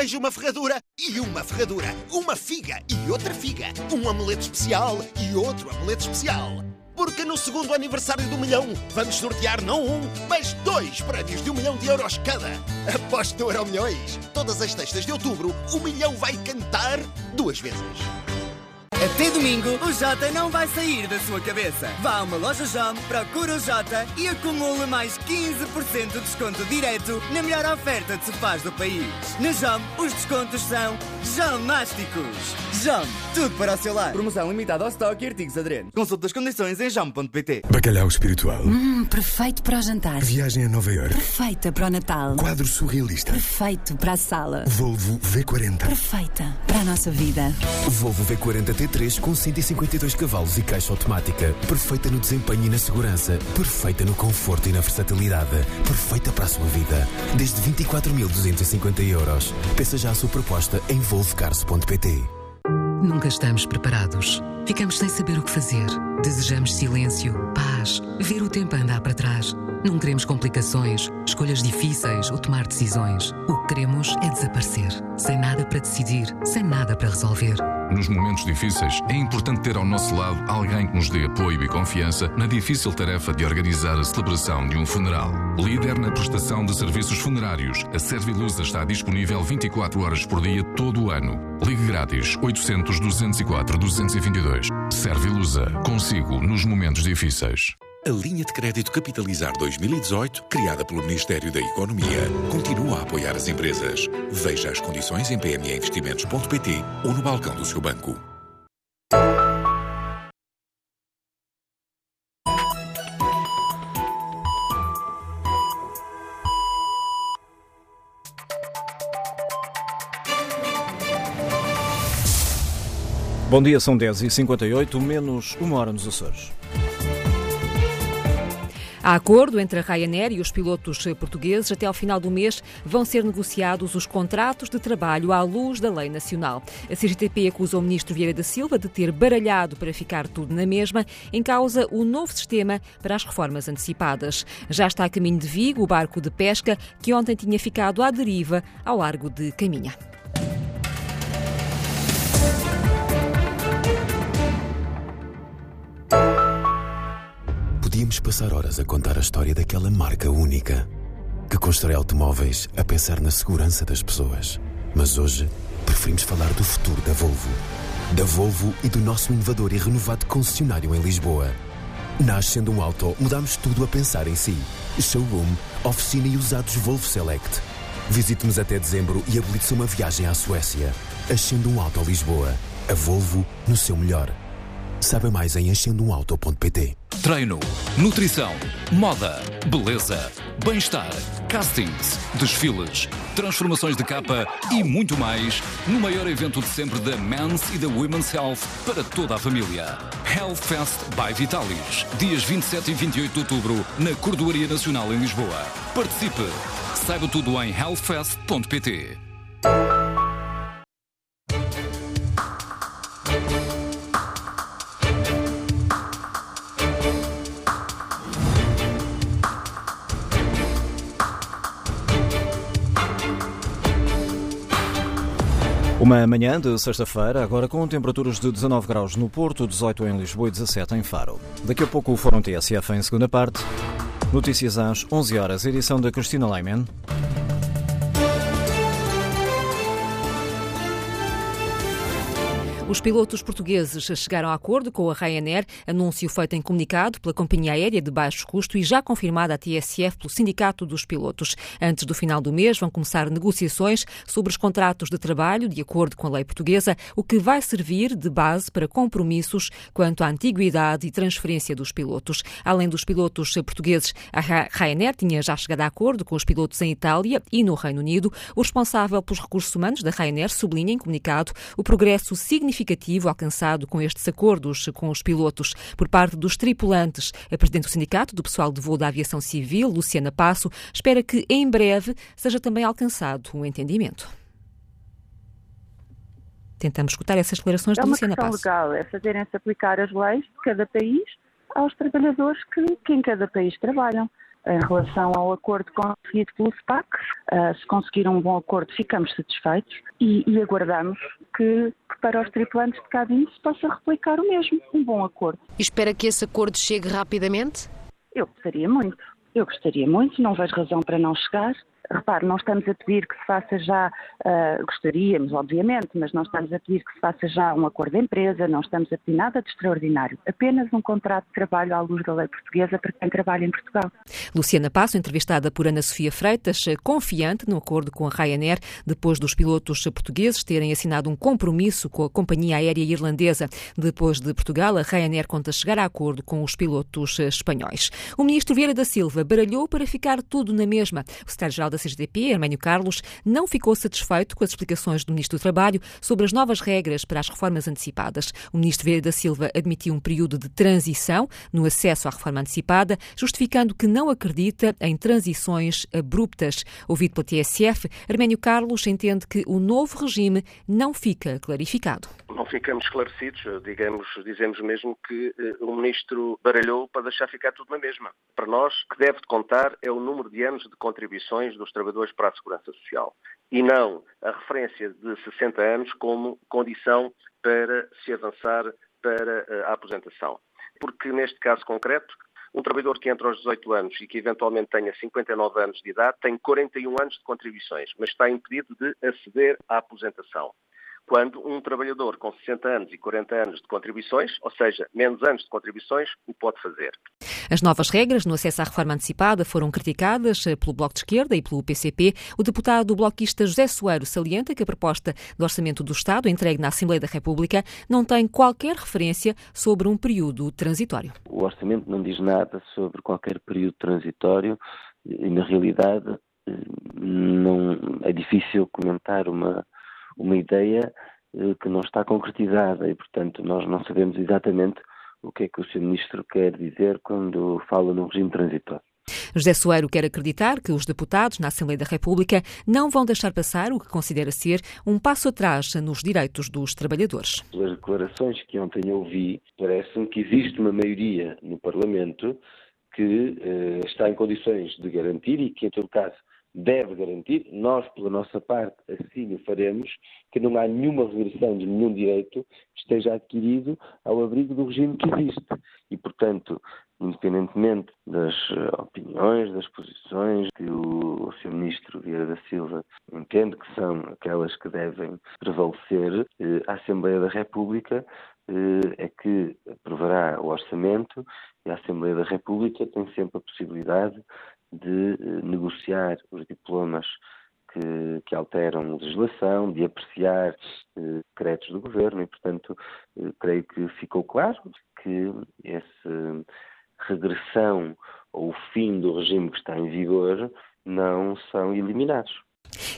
arranje uma ferradura e uma ferradura, uma figa e outra figa, um amuleto especial e outro amuleto especial. Porque no segundo aniversário do milhão vamos sortear não um, mas dois prémios de um milhão de euros cada. Aposto no Euro Milhões. Todas as sextas de outubro, o milhão vai cantar duas vezes. Até domingo, o Jota não vai sair da sua cabeça. Vá a uma loja JOM, procura o Jota e acumule mais 15% de desconto direto na melhor oferta de sofás do país. Na JOM, os descontos são JOMásticos. JOM, tudo para o seu lar. Promoção limitada ao estoque e artigos aderentes. Consulte as condições em JOM.pt. Bacalhau espiritual. Hum, perfeito para o jantar. Viagem a Nova York. Perfeita para o Natal. Quadro surrealista. Perfeito para a sala. Volvo V40. Perfeita para a nossa vida. Volvo V40 T3 com 152 cavalos e caixa automática. Perfeita no desempenho e na segurança. Perfeita no conforto e na versatilidade. Perfeita para a sua vida. Desde 24.250 euros. Peça já a sua proposta em volvocars.pt. Nunca estamos preparados. Ficamos sem saber o que fazer. Desejamos silêncio, paz, ver o tempo andar para trás. Não queremos complicações, escolhas difíceis ou tomar decisões. O que queremos é desaparecer, sem nada para decidir, sem nada para resolver. Nos momentos difíceis, é importante ter ao nosso lado alguém que nos dê apoio e confiança na difícil tarefa de organizar a celebração de um funeral. Líder na prestação de serviços funerários, a Servilusa está disponível 24 horas por dia todo o ano. Ligue grátis 800 204 222. Servilusa, consigo nos momentos difíceis. A linha de crédito Capitalizar 2018, criada pelo Ministério da Economia, continua a apoiar as empresas. Veja as condições em pmeinvestimentos.pt ou no balcão do seu banco. Bom dia, são 10h58, menos uma hora nos Açores. Há acordo entre a Ryanair e os pilotos portugueses. Até ao final do mês vão ser negociados os contratos de trabalho à luz da lei nacional. A CGTP acusa o ministro Vieira da Silva de ter baralhado para ficar tudo na mesma, em causa o novo sistema para as reformas antecipadas. Já está a caminho de Vigo o barco de pesca que ontem tinha ficado à deriva ao largo de Caminha. Podíamos passar horas a contar a história daquela marca única que constrói automóveis a pensar na segurança das pessoas. Mas hoje preferimos falar do futuro da Volvo. Da Volvo e do nosso inovador e renovado concessionário em Lisboa. Na Ascendo um Auto mudamos tudo a pensar em si. Showroom, oficina e usados Volvo Select. Visite-nos até dezembro e habilite-se uma viagem à Suécia. Ascendo um Auto Lisboa. A Volvo no seu melhor. Saiba mais em ascendoumauto.pt. Treino, nutrição, moda, beleza, bem-estar, castings, desfiles, transformações de capa e muito mais no maior evento de sempre da Men's e da Women's Health para toda a família. Health Fest by Vitalis, dias 27 e 28 de outubro na Cordoaria Nacional em Lisboa. Participe! Saiba tudo em healthfest.pt. Uma manhã de sexta-feira, agora com temperaturas de 19 graus no Porto, 18 em Lisboa e 17 em Faro. Daqui a pouco o Fórum TSF em segunda parte. Notícias às 11 horas, edição da Cristina Leiman. Os pilotos portugueses chegaram a acordo com a Ryanair, anúncio feito em comunicado pela companhia aérea de baixo custo e já confirmado à TSF pelo Sindicato dos Pilotos. Antes do final do mês vão começar negociações sobre os contratos de trabalho, de acordo com a lei portuguesa, o que vai servir de base para compromissos quanto à antiguidade e transferência dos pilotos. Além dos pilotos portugueses, a Ryanair tinha já chegado a acordo com os pilotos em Itália e no Reino Unido. O responsável pelos recursos humanos da Ryanair sublinha em comunicado o progresso significativo significativo alcançado com estes acordos com os pilotos por parte dos tripulantes. A Presidente do Sindicato do Pessoal de Voo da Aviação Civil, Luciana Passo, espera que em breve seja também alcançado um entendimento. Tentamos escutar essas declarações é de Luciana Passo. É questão legal, é fazerem-se aplicar as leis de cada país aos trabalhadores que, que em cada país trabalham em relação ao acordo conseguido pelo SPAC. Uh, se conseguir um bom acordo, ficamos satisfeitos e, e aguardamos que, que, para os tripulantes de cabine se possa replicar o mesmo, um bom acordo. E espera que esse acordo chegue rapidamente? Eu gostaria muito. Eu gostaria muito, não vejo razão para não chegar. Repare, não estamos a pedir que se faça já, uh, gostaríamos, obviamente, mas não estamos a pedir que se faça já um acordo de empresa, não estamos a pedir nada de extraordinário, apenas um contrato de trabalho à luz da lei portuguesa para quem trabalha em Portugal. Luciana Passo, entrevistada por Ana Sofia Freitas, confiante no acordo com a Ryanair, depois dos pilotos portugueses terem assinado um compromisso com a companhia aérea irlandesa. Depois de Portugal, a Ryanair conta chegar a acordo com os pilotos espanhóis. O ministro Vieira da Silva baralhou para ficar tudo na mesma. O secretário-geral da CGTP, Hermênio Carlos, não ficou satisfeito com as explicações do Ministro do Trabalho sobre as novas regras para as reformas antecipadas. O Ministro Vieira da Silva admitiu um período de transição no acesso à reforma antecipada, justificando que não acredita em transições abruptas. Ouvido pela TSF, Hermênio Carlos entende que o novo regime não fica clarificado. Não ficamos esclarecidos, digamos, dizemos mesmo que eh, o Ministro baralhou para deixar ficar tudo na mesma. Para nós, o que deve contar é o número de anos de contribuições dos trabalhadores para a Segurança Social e não a referência de 60 anos como condição para se avançar para eh, a aposentação. Porque neste caso concreto, um trabalhador que entra aos 18 anos e que eventualmente tenha 59 anos de idade tem 41 anos de contribuições, mas está impedido de aceder à aposentação quando um trabalhador com 60 anos e 40 anos de contribuições, ou seja, menos anos de contribuições, o pode fazer. As novas regras no acesso à reforma antecipada foram criticadas eh, pelo Bloco de Esquerda e pelo PCP. O deputado bloquista José Soeiro salienta que a proposta do Orçamento do Estado, entregue na Assembleia da República, não tem qualquer referência sobre um período transitório. O Orçamento não diz nada sobre qualquer período transitório e, na realidade, eh, não é difícil comentar uma uma ideia eh, que não está concretizada e, portanto, nós não sabemos exatamente o que é que o Sr. Ministro quer dizer quando fala no regime transitório. José Soeiro quer acreditar que os deputados na Assembleia da República não vão deixar passar o que considera ser um passo atrás nos direitos dos trabalhadores. As declarações que ontem ouvi, parece-me que existe uma maioria no Parlamento que eh, está em condições de garantir e que, em todo caso, deve garantir, nós, pela nossa parte, assim o faremos, que não há nenhuma regressão de nenhum direito que esteja adquirido ao abrigo do regime que existe. E, portanto, independentemente das eh, opiniões, das posições que o, o Sr. Ministro Vieira da Silva entende que são aquelas que devem prevalecer, eh, a Assembleia da República eh, é que aprovará o orçamento e a Assembleia da República tem sempre a possibilidade de eh, negociar os diplomas que, que, alteram legislação, de apreciar eh, decretos do governo e, portanto, eh, creio que ficou claro que essa regressão ou o fim do regime que está em vigor não são eliminados.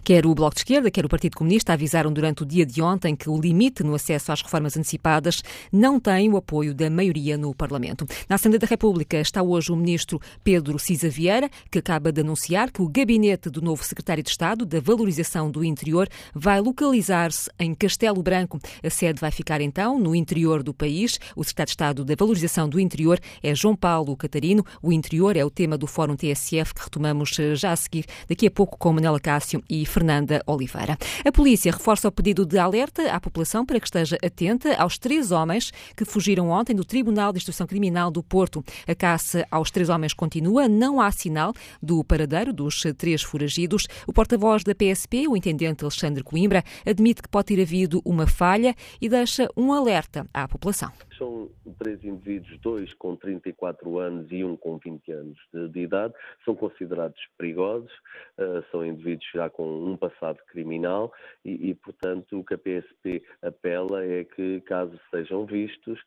Quer o Bloco de Esquerda, quer o Partido Comunista avisaram durante o dia de ontem que o limite no acesso às reformas antecipadas não tem o apoio da maioria no Parlamento. Na Assembleia da República está hoje o ministro Pedro Cisa Vieira, que acaba de anunciar que o gabinete do novo secretário de Estado da Valorização do Interior vai localizar-se em Castelo Branco. A sede vai ficar então no interior do país. O secretário de Estado da Valorização do Interior é João Paulo Catarino. O interior é o tema do Fórum TSF que retomamos eh, já a seguir, daqui a pouco com Manela Cássio e Fernanda Oliveira. A polícia reforça o pedido de alerta à população para que esteja atenta aos três homens que fugiram ontem do Tribunal de Instrução Criminal do Porto. A caça aos três homens continua, não há sinal do paradeiro dos três foragidos. O porta-voz da PSP, o intendente Alexandre Coimbra, admite que pode ter havido uma falha e deixa um alerta à população são três indivíduos, dois com 34 anos e um com 20 anos de, de idade, são considerados perigosos, uh, são indivíduos já com um passado criminal e, e, portanto, o que a PSP apela é que, caso sejam vistos,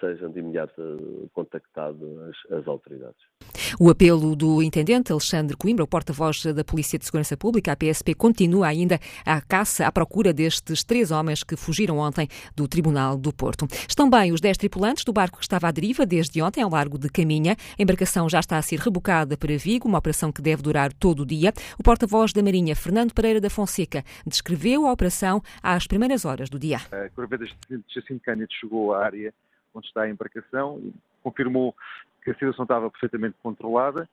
sejam de imediato contactadas as, autoridades. O apelo do intendente Alexandre Coimbra, o porta-voz da Polícia de Segurança Pública, a PSP, continua ainda à caça, à procura destes três homens que fugiram ontem do Tribunal do Porto. Estão bem os dez tripulantes do barco que estava à deriva desde ontem ao largo de Caminha. A embarcação já está a ser rebocada para Vigo, uma operação que deve durar todo o dia. O porta-voz da Marinha, Fernando Pereira da Fonseca, descreveu a operação às primeiras horas do dia. A corveta Jacinto Cândido chegou à área onde está a embarcação e confirmou que a situação estava perfeitamente controlada.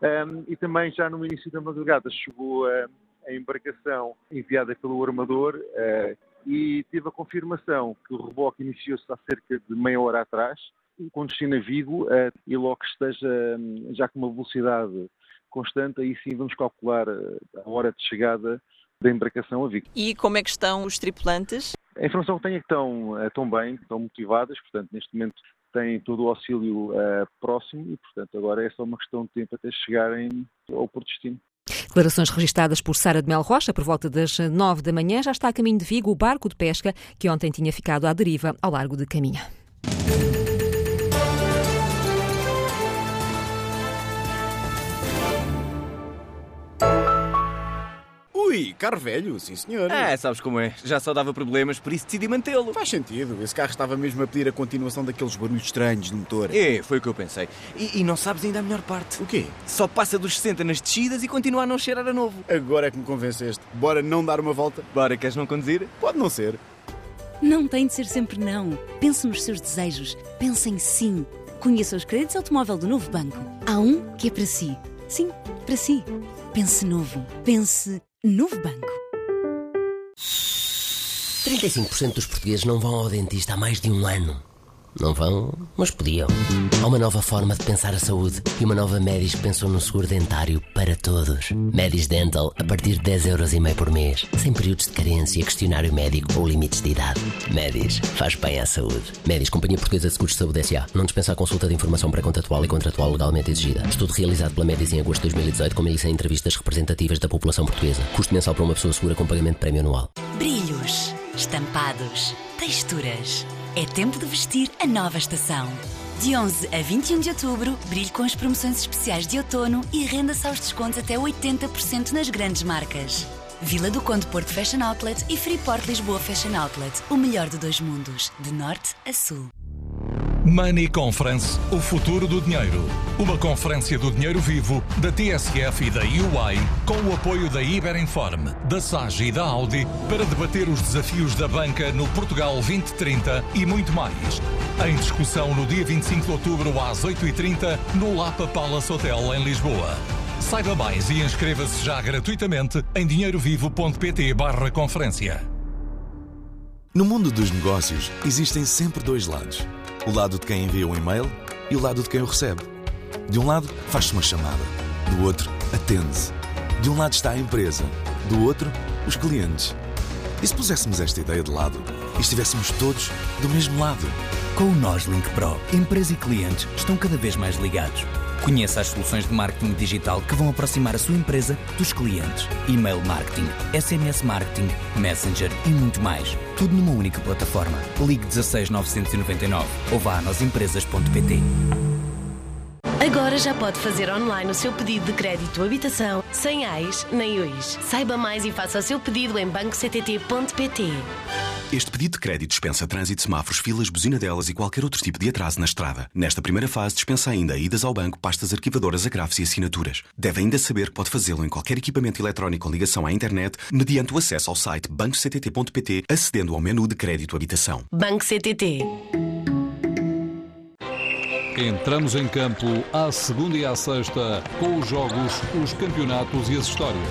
Um, e também já no início da madrugada chegou a, a embarcação enviada pelo armador uh, e teve a confirmação que o reboque iniciou-se há cerca de meia hora atrás, com destino a Vigo, uh, e logo que esteja um, já com uma velocidade constante, aí sim vamos calcular a hora de chegada da embarcação a Vigo. E como é que estão os tripulantes? A informação que tenho é que estão, estão bem, estão motivadas, portanto, neste momento têm todo o auxílio uh, próximo e, portanto, agora é só uma questão de tempo até chegarem ao Porto Destino. Declarações registadas por Sara de Mel Rocha por volta das nove da manhã. Já está a caminho de Vigo o barco de pesca que ontem tinha ficado à deriva ao largo de Caminha. Ui, carro velho, sim senhor. É, sabes como é. Já só dava problemas, por isso decidi mantê-lo. Faz sentido. Esse carro estava mesmo a pedir a continuação daqueles barulhos estranhos do motor. É, foi o que eu pensei. E, e não sabes ainda a melhor parte. O quê? Só passa dos 60 nas descidas e continua a não cheirar a novo. Agora é que me convenceste. Bora não dar uma volta? Bora, queres não conduzir? Pode não ser. Não tem de ser sempre não. Pense nos seus desejos. Pense em sim. Conheça os créditos automóvel do novo banco. Há um que é para si. Sim, para si. Pense novo. Pense Novo Banco. 35% dos portugueses não vão ao dentista há mais de um ano. Não vão, mas podiam. Há uma nova forma de pensar a saúde e uma nova Medis que pensou no seguro dentário para todos. Medis Dental a partir de 10,5€ por mês, sem períodos de carência, questionário médico ou limites de idade. Medis faz bem à saúde. Medis, Companhia Portuguesa de Seguros de Saúde S.A. Não dispensa a consulta de informação pré-contratual e contratual legalmente exigida. Estudo realizado pela Medis em agosto de 2018 com 1.100 entrevistas representativas da população portuguesa. Custo mensal para uma pessoa segura com pagamento de prémio anual. Brilhos, estampados, texturas. É tempo de vestir a nova estação. De 11 a 21 de outubro, brilhe com as promoções especiais de outono e renda-se aos descontos até 80% nas grandes marcas. Vila do Conde Porto Fashion Outlet e Freeport Lisboa Fashion Outlet. O melhor de dois mundos, de norte a sul. Money Conference, o futuro do dinheiro. Uma conferência do dinheiro vivo, da TSF e da UI, com o apoio da Iberinform, da SAGE e da Audi, para debater os desafios da banca no Portugal 2030 e muito mais. Em discussão no dia 25 de outubro às 8h30, no Lapa Palace Hotel, em Lisboa. Saiba mais e inscreva-se já gratuitamente em dinheirovivo.pt barra conferência. No mundo dos negócios, existem sempre dois lados o lado de quem envia um e-mail e o lado de quem o recebe. De um lado, faz-se uma chamada, do outro, atende-se. De um lado está a empresa, do outro, os clientes. E se puséssemos esta ideia de lado e estivéssemos todos do mesmo lado? Com o Noslink Pro, empresa e clientes estão cada vez mais ligados. Conheça as soluções de marketing digital que vão aproximar a sua empresa dos clientes. E-mail marketing, SMS marketing, Messenger e muito mais. Tudo numa única plataforma. Ligue 16 999 ou vá a nosempresas.pt. Agora já pode fazer online o seu pedido de crédito habitação sem AIS nem UIS. Saiba mais e faça o seu pedido em bancoctt.pt. Este pedido de crédito dispensa trânsito, semáforos, filas, buzinadelas e qualquer outro tipo de atraso na estrada. Nesta primeira fase, dispensa ainda idas ao banco, pastas arquivadoras, agrafos e assinaturas. Deve ainda saber que pode fazê-lo em qualquer equipamento eletrónico com ligação à internet, mediante o acesso ao site bancoctt.pt, acedendo ao menu de crédito habitação. Banco CTT. Entramos em campo à segunda e à sexta com os jogos, os campeonatos e as histórias.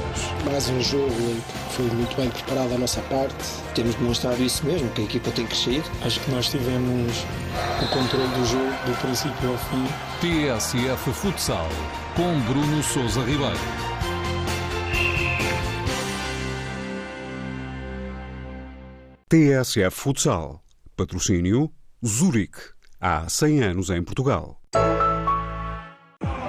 Mais um jogo que foi muito bem preparado da nossa parte. Temos demonstrado isso mesmo, que a equipa tem crescido. Acho que nós tivemos o controle do jogo do princípio ao fim. TSF Futsal com Bruno Souza Ribeiro. TSF Futsal. Patrocínio Zurique. Há 100 anos em Portugal.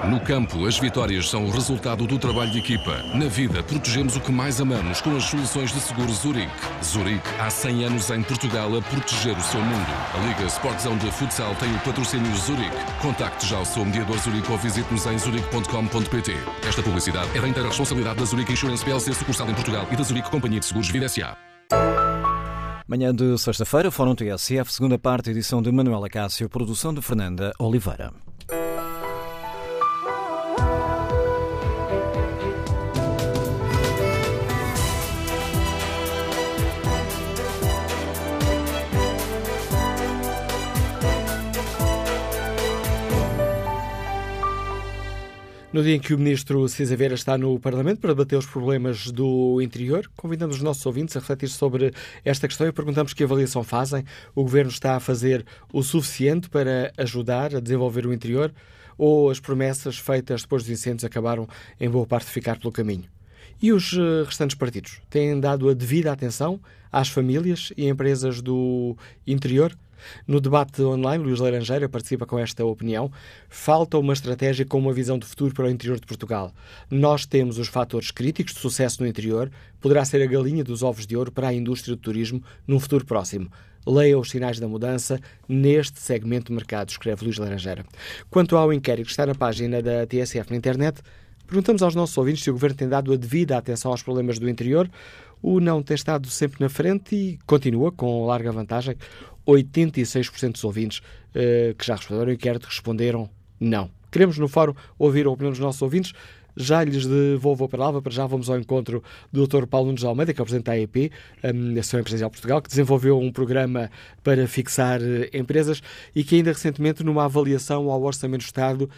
No campo, as vitórias são o resultado do trabalho de equipa. Na vida, protegemos o que mais amamos com as soluções de seguro Zurique. Zurique, há 100 anos em Portugal a proteger o seu mundo. A Liga Sportzão de Futsal tem o patrocínio Zurique. Contacte já o seu mediador Zurique ou visite-nos em zurique.com.pt. Esta publicidade é da inteira responsabilidade da Zurique Insurance PLC, sucursal em Portugal e da Zurique Companhia de Seguros Vida S.A. Manhã de sexta-feira, Fórum TSF, segunda parte, edição de Manuela Cássio, produção de Fernanda Oliveira. No dia em que o ministro Cisa Vera está no Parlamento para debater os problemas do interior, convidamos os nossos ouvintes a refletir sobre esta questão e perguntamos que avaliação fazem. O Governo está a fazer o suficiente para ajudar a desenvolver o interior? ou as promessas feitas depois dos incêndios acabaram, em boa parte, de ficar pelo caminho? E os eh, restantes partidos têm dado a devida atenção às famílias e empresas do interior? No debate online, Luís Laranjeira participa com esta opinião. Falta uma estratégia com uma visão de futuro para o interior de Portugal. Nós temos os fatores críticos de sucesso no interior, poderá ser a galinha dos ovos de ouro para a indústria do turismo num futuro próximo. Leia os sinais da mudança neste segmento de mercado, escreve Luís Laranjeira. Quanto ao inquérito que está na página da TSF na internet, Perguntamos aos nossos ouvintes se o Governo tem dado a devida atenção aos problemas do interior. O não tem estado sempre na frente e continua com larga vantagem. 86% dos ouvintes uh, que já responderam inquérito responderam não. Queremos no fórum ouvir a opinião dos nossos ouvintes. Já lhes devolvo a palavra, para já vamos ao encontro do Dr. Paulo Nunes Almeida, que é o Presidente da AEP, a Associação Empresarial Portugal, que desenvolveu um programa para fixar uh, empresas e que ainda recentemente, numa avaliação ao Orçamento do Estado,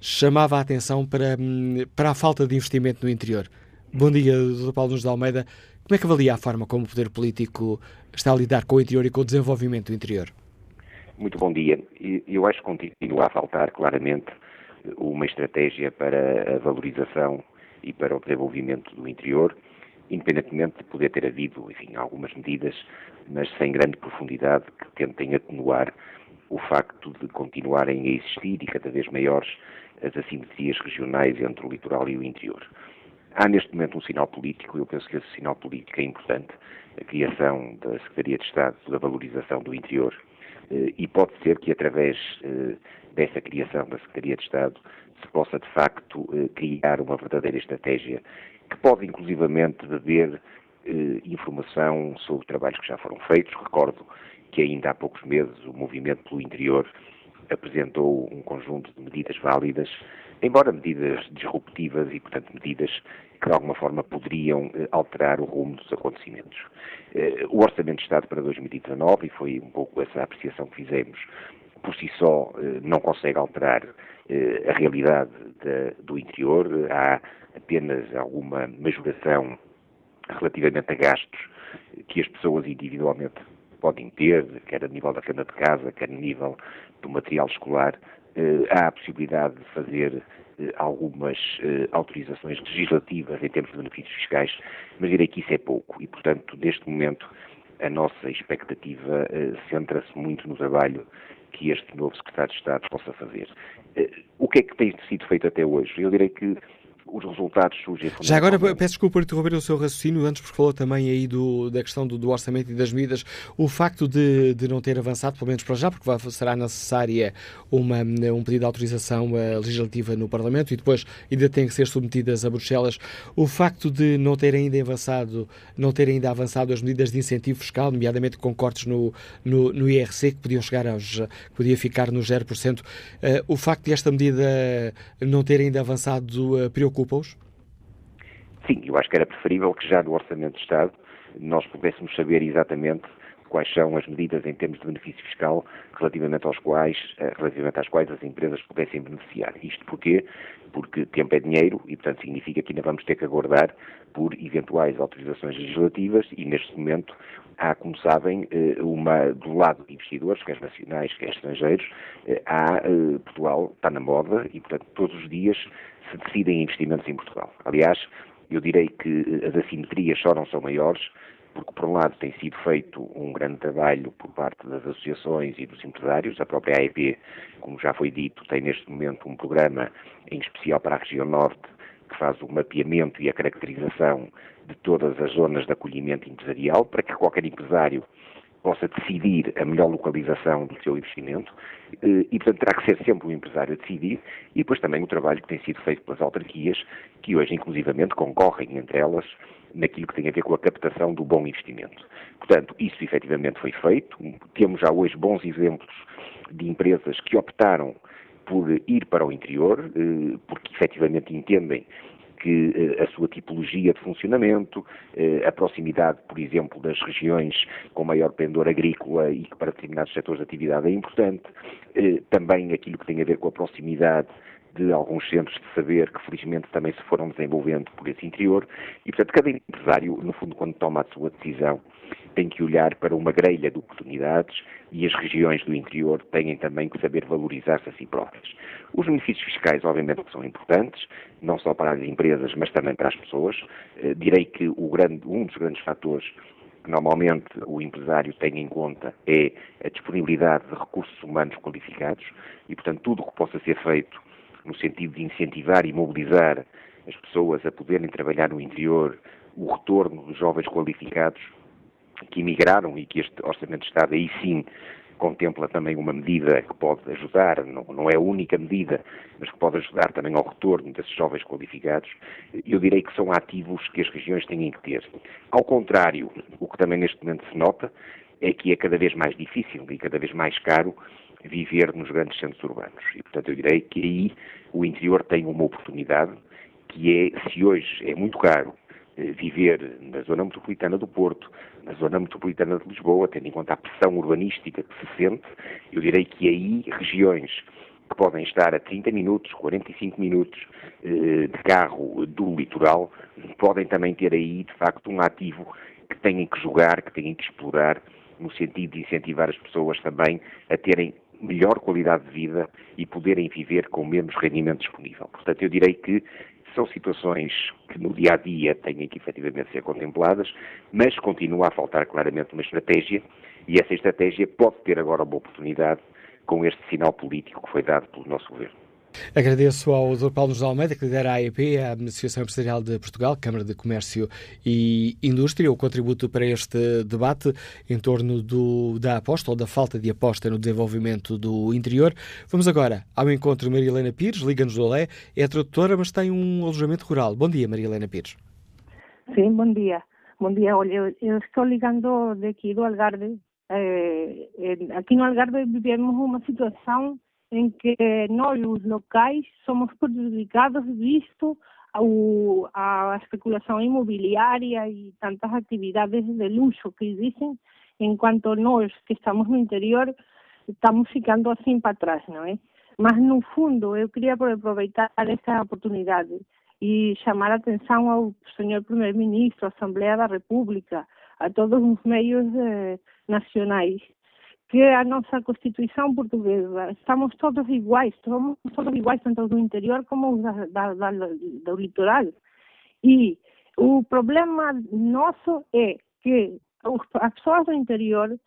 chamava a atenção para, hum, para a falta de investimento no interior. Bom dia, Dr. Paulo Nunes de Almeida. Como é que avalia a forma como o poder político está a lidar com o interior e com o desenvolvimento do interior? Muito bom dia. Eu acho que continua a faltar claramente uma estratégia para a valorização e para o desenvolvimento do interior, independentemente de poder ter havido, enfim, algumas medidas, mas sem grande profundidade que tentem atenuar o facto de continuarem a existir e cada vez maiores as assimetrias regionais entre o litoral e o interior. Há neste momento um sinal político, eu penso que esse sinal político é importante, a criação da Secretaria de Estado da Valorização do Interior, eh, e pode ser que através eh, dessa criação da Secretaria de Estado se possa de facto eh, criar uma verdadeira estratégia que pode inclusivamente beber informação sobre trabalhos que já foram feitos. Recordo que ainda há poucos meses o movimento pelo interior apresentou um conjunto de medidas válidas, embora medidas disruptivas e, portanto, medidas que de alguma forma poderiam eh, alterar o rumo dos acontecimentos. Eh, o Orçamento de Estado para 2019, e foi um pouco essa apreciação que fizemos, por si só eh, não consegue alterar a realidade do interior, há apenas alguma majoração relativamente a gastos que as pessoas individualmente podem ter, quer a nível da renda de casa, quer a nível do material escolar, eh, há a possibilidade de fazer eh, algumas eh, autorizações legislativas em termos de benefícios fiscais, mas direi que isso é pouco e, portanto, neste momento, a nossa expectativa centra-se muito no trabalho que este novo secretário de Estado possa fazer. O que é que tem sido feito até hoje? Eu direi que os resultados surgem. Já agora, peço desculpa por interromper o seu raciocínio, antes porque falou também aí do, da questão do, do, orçamento e das medidas. O facto de, de não ter avançado, pelo menos para já, porque vai, será necessária uma, um pedido de autorização uh, legislativa no Parlamento e depois ainda tem que ser submetidas a Bruxelas. O facto de não ter ainda avançado, não ter ainda avançado as medidas de incentivo fiscal, nomeadamente com cortes no, no, no IRC, que podiam chegar aos, que podia ficar no 0%, uh, o facto de esta medida não ter ainda avançado uh, preocupa preocupa-os? Sim, eu acho que era preferível que já no Orçamento de Estado nós pudéssemos saber exatamente quais são as medidas em termos de benefício fiscal relativamente, aos quais, eh, relativamente às quais as empresas pudessem beneficiar. Isto porquê? Porque tempo é dinheiro e, portanto, significa que ainda vamos ter que aguardar por eventuais autorizações legislativas e, neste momento, há, como sabem, eh, uma, do lado de investidores, quer nacionais, quer estrangeiros, eh, há, Portugal está na moda e, portanto, todos os dias se decidem investimentos em Portugal. Aliás, eu direi que as assimetrias só não são maiores, porque, por um lado, tem sido feito um grande trabalho por parte das associações e dos empresários. A própria AEP, como já foi dito, tem neste momento um programa em especial para a região norte que faz o mapeamento e a caracterização de todas as zonas de acolhimento empresarial para que qualquer empresário possa decidir a melhor localização do seu investimento eh, e, portanto, terá que ser sempre o empresário a decidir e depois também o trabalho que tem sido feito pelas autarquias, que hoje, inclusivamente, concorrem entre elas naquilo que tem a ver com a captação do bom investimento. Portanto, isso efetivamente foi feito. Temos já hoje bons exemplos de empresas que optaram por ir para o interior, eh, porque efetivamente entendem que eh, a sua tipologia de funcionamento, eh, a proximidade, por exemplo, das regiões com maior pendor agrícola e que para determinados setores de atividade é importante, eh, também aquilo que tem a ver com a proximidade de alguns centros de saber que felizmente também se foram desenvolvendo por esse interior e, portanto, cada empresário, no fundo, quando toma a sua decisão, tem que olhar para uma grelha de oportunidades e as regiões do interior têm também que saber valorizar-se a si próprias. Os benefícios fiscais, obviamente, são importantes, não só para as empresas, mas também para as pessoas. Eh, direi que grande, um dos grandes fatores que normalmente o empresário tem em conta é a disponibilidade de recursos humanos qualificados e, portanto, tudo o que possa ser feito no sentido de incentivar e mobilizar as pessoas a poderem trabalhar no interior, o retorno dos jovens qualificados que emigraram e que este Orçamento de Estado aí sim contempla também uma medida que pode ajudar, não, não, é a única medida, mas que pode ajudar também ao retorno desses jovens qualificados, eu direi que são ativos que as regiões têm que ter. Ao contrário, o que também neste momento se nota é que é cada vez mais difícil e cada vez mais caro viver nos grandes centros urbanos. E, portanto, eu direi que aí o interior tem uma oportunidade que é, se hoje é muito caro viver na zona metropolitana do Porto, na zona metropolitana de Lisboa, tendo em conta a pressão urbanística que se sente, eu direi que aí regiões que podem estar a 30 minutos, 45 minutos eh, de carro do litoral, podem também ter aí, de facto, um ativo que têm que jogar, que têm que explorar, no sentido de incentivar as pessoas também a terem melhor qualidade de vida e poderem viver com menos rendimento disponível. Portanto, eu direi que são situações que no dia a dia têm que efetivamente ser contempladas, mas continua a faltar claramente uma estratégia e essa estratégia pode ter agora uma oportunidade com este sinal político que foi dado pelo nosso governo. Agradeço ao Dr. Paulo José Almeida, que lidera a AEP, a Associação Empresarial de Portugal, Câmara de Comércio e Indústria, o contributo para este debate em torno do, da aposta ou da falta de aposta no desenvolvimento do interior. Vamos agora ao encontro de Maria Helena Pires, liga-nos do Olé, é tradutora, mas tem um alojamento rural. Bom dia, Maria Helena Pires. Sim, bom dia. Bom dia, olha, eu estou ligando daqui do Algarve. Eh, aqui no Algarve vivemos uma situação em que nós, os locais, somos prejudicados visto ao, a especulação imobiliária e tantas atividades de luxo que existem, enquanto nós, que estamos no interior, estamos ficando assim para trás, não é? Mas, no fundo, eu queria aproveitar esta oportunidade e chamar a atenção ao senhor Primeiro-Ministro, à Assembleia da República, a todos os meios eh, nacionais, que a nossa Constituição portuguesa. Estamos todos iguais, somos todos iguais, tanto do interior como da, da, da, do litoral. E o problema nosso é que as pessoas do interior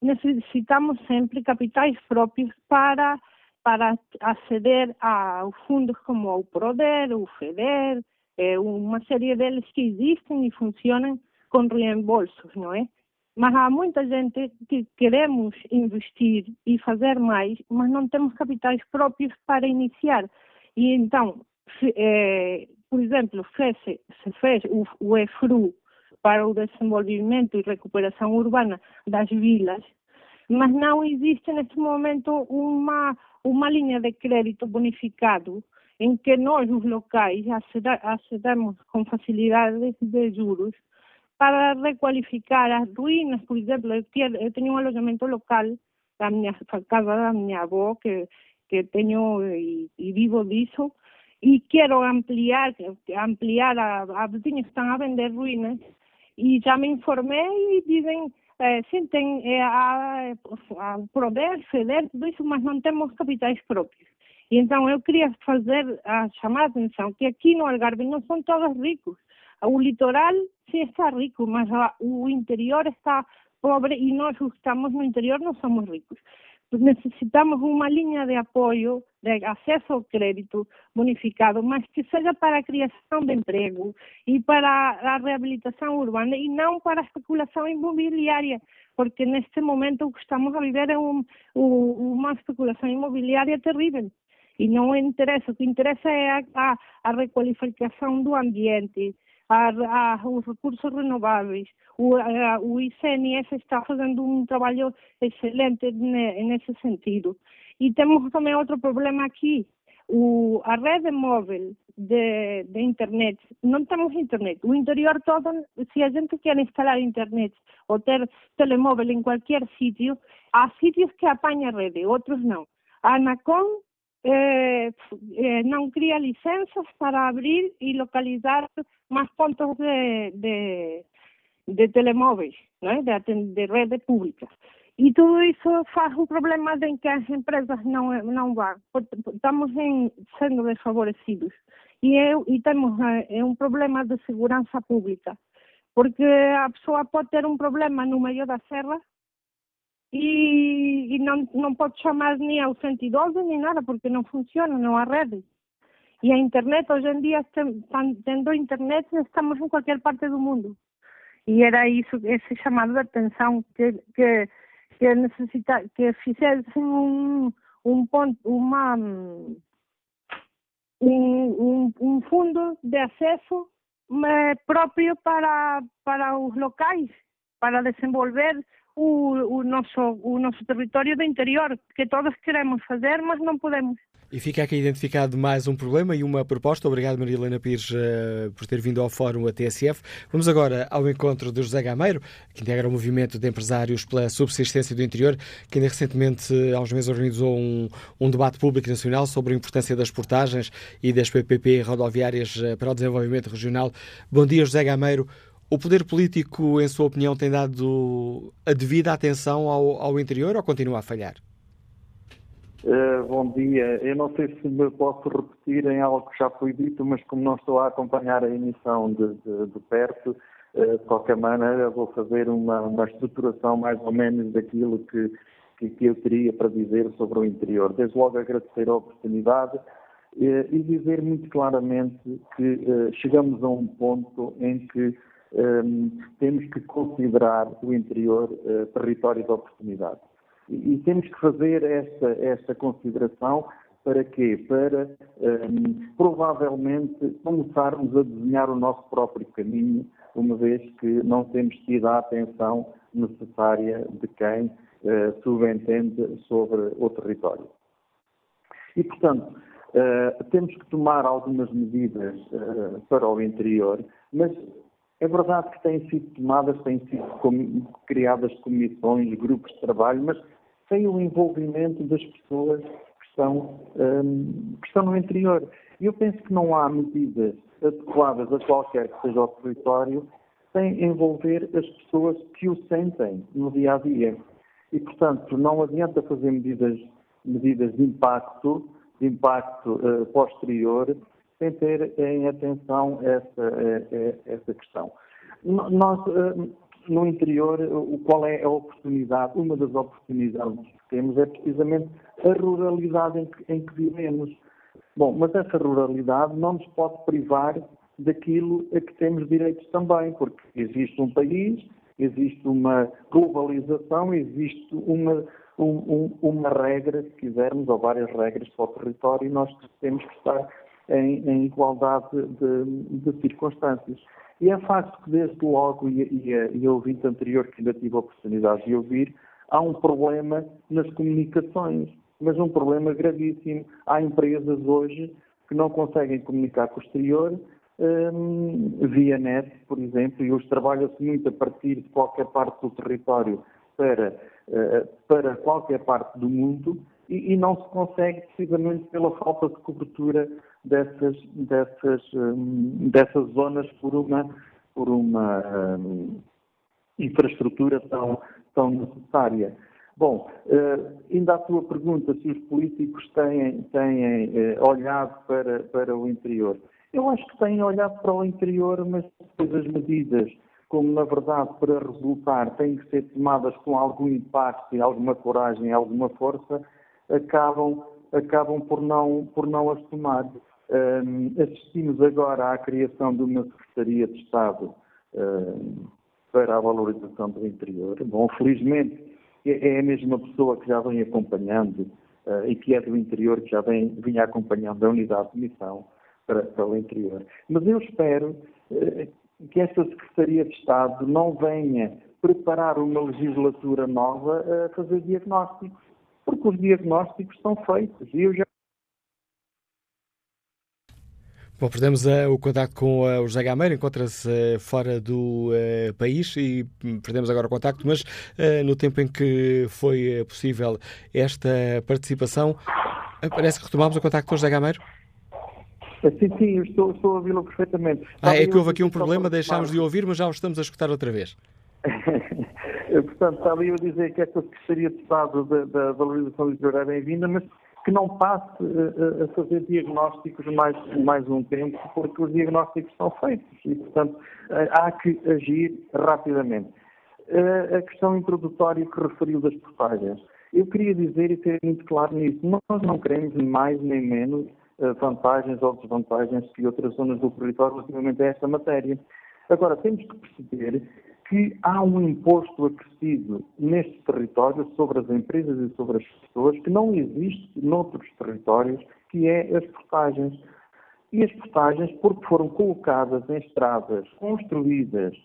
necessitamos sempre capitais próprios para para aceder a fundos como o PRODER, o FEDER, é, uma série deles que existem e funcionam com reembolsos, não é? Mas há muita gente que queremos investir e fazer mais, mas não temos capitais próprios para iniciar. E então, se, é, por exemplo, fez, se fez o, o EFRU para o desenvolvimento e recuperação urbana das vilas, mas não existe neste momento uma, uma linha de crédito bonificado em que nós, os locais, acedamos com facilidades de juros para recualificar as ruínas, por exemplo, eu, tenho um alojamento local da minha casa da minha avó que que tenho e, e vivo disso e quero ampliar ampliar a, a vizinhos estão a vender ruínas e já me informei e dizem eh, sim, tem eh, a, a Proder, FEDER, tudo isso, mas não temos capitais próprios. E então eu queria fazer, a chamar a atenção que aqui no Algarve não são todos ricos. O litoral sim está rico, mas o interior está pobre e nós que estamos no interior não somos ricos. Necessitamos uma linha de apoio, de acesso ao crédito bonificado, mas que seja para a criação de emprego e para a reabilitação urbana e não para a especulação imobiliária, porque neste momento o que estamos a viver é um, uma especulação imobiliária terrível e não interessa. O que interessa é a, a requalificação do ambiente, a, a, os recursos renováveis. O, a, o está fazendo um trabalho excelente nesse sentido. E temos também outro problema aqui. O, a rede móvel de, de, internet, não temos internet. O interior todo, se a gente quer instalar internet ou ter telemóvel em qualquer sítio, há sítios que apanham a rede, outros não. A Anacom eh, eh, licenças para abrir e localizar mais pontos de, de, de telemóveis, de, de rede pública. E tudo isso faz um problema em que as empresas não, não vão. Estamos em, sendo desfavorecidos. E, é, e temos um problema de segurança pública. Porque a pessoa pode ter um problema no meio da serra e, e não, não pode chamar nem ao 112 nem nada, porque não funciona, não há rede. E a internet, hoje em dia, tendo internet, estamos em qualquer parte do mundo. E era isso, esse chamado de atenção que, que, que necessita, que fizessem um, um ponto, uma, um, um, um fundo de acesso próprio para, para os locais, para desenvolver o, o, nosso, o nosso território do interior, que todos queremos fazer, mas não podemos. E fica aqui identificado mais um problema e uma proposta. Obrigado, Maria Helena Pires, uh, por ter vindo ao Fórum a TSF. Vamos agora ao encontro de José Gameiro, que integra o movimento de empresários pela subsistência do interior, que ainda recentemente, há uns meses, organizou um, um debate público nacional sobre a importância das portagens e das PPP rodoviárias uh, para o desenvolvimento regional. Bom dia, José Gameiro. O poder político, em sua opinião, tem dado a devida atenção ao, ao interior ou continua a falhar? Uh, bom dia. Eu não sei se me posso repetir em algo que já foi dito, mas como não estou a acompanhar a emissão de, de, de perto, uh, de qualquer maneira vou fazer uma, uma, estruturação mais ou menos daquilo que, que, que, eu teria para dizer sobre o interior. Desde logo agradecer a oportunidade uh, e dizer muito claramente que chegamos a um ponto em que temos que considerar o interior território de oportunidade. E, temos que fazer esta, esta consideração para quê? Para um, provavelmente começarmos a desenhar o nosso próprio caminho, uma vez que não temos tido a atenção necessária de quem uh, subentende sobre o território. E, portanto, uh, temos que tomar algumas medidas uh, para o interior, mas é verdade que têm sido tomadas, têm sido criadas comissões, grupos de trabalho, mas sem o envolvimento das pessoas que estão, um, que estão no interior. E eu penso que não há medidas adequadas a qualquer que seja o território sem envolver as pessoas que o sentem no dia a dia. E, portanto, não adianta fazer medidas, medidas de impacto, de impacto uh, posterior, sem ter em atenção essa, eh, eh, essa questão. Nós, no interior, qual é a oportunidade? Uma das oportunidades que temos é precisamente a ruralidade em que, em que vivemos. Bom, mas essa ruralidade não nos pode privar daquilo a que temos direitos também, porque existe um país, existe uma globalização, existe uma, um, um, uma regra, se quisermos, ou várias regras para o território, e nós temos que estar em, em igualdade de, de, circunstâncias. E é facto que, desde logo, e, e, e ouvinte anterior que ainda tive a oportunidade de ouvir, há um problema nas comunicações, mas um problema gravíssimo. Há empresas hoje que não conseguem comunicar com o exterior um, via net, por exemplo, e hoje trabalha-se muito a partir de qualquer parte do território para, uh, para qualquer parte do mundo e, e, não se consegue precisamente pela falta de cobertura dessas, dessas, um, dessas zonas por uma, por uma um, infraestrutura tão, tão necessária. Bom, uh, ainda à tua pergunta se os políticos têm, têm uh, olhado para, para o interior. Eu acho que têm olhado para o interior, mas depois as medidas, como na verdade para resultar têm que ser tomadas com algum impacto e alguma coragem, alguma força, acabam, acabam por, não, por não as tomar. Um, assistimos agora à criação de uma Secretaria de Estado um, para a valorização do interior. Bom, felizmente é, é a mesma pessoa que já vem acompanhando uh, e que é do interior, que já vem, vinha acompanhando a unidade de missão para, para o interior. Mas eu espero uh, que esta Secretaria de Estado não venha preparar uma legislatura nova a fazer diagnósticos, porque os diagnósticos são feitos. E eu já Bom, perdemos uh, o contato com uh, o José Gameiro, encontra-se uh, fora do país e perdemos agora o contacto, mas no tempo em que foi possível esta participação, parece que retomamos o contacto com o José Gameiro? Sim, sim, estou, estou a ouvi-lo perfeitamente. Ah, é que houve aqui um problema, deixámos de ouvir, mas já o estamos a escutar outra vez. Portanto, estava eu a dizer que esta Secretaria de Estado da, da Valorização Litoral é bem-vinda, mas que não passe a, a fazer diagnósticos mais, mais um tempo, porque os diagnósticos são feitos e, portanto, há que agir rapidamente. A questão introdutória que referiu das portagens. Eu queria dizer e ter muito claro nisso, nós não queremos mais nem menos eh, vantagens ou desvantagens que outras zonas do território relativamente a esta matéria. Agora, temos que perceber que há um imposto acrescido neste território sobre as empresas e sobre as pessoas que não existe noutros territórios, que é as portagens. E as portagens, porque foram colocadas em estradas construídas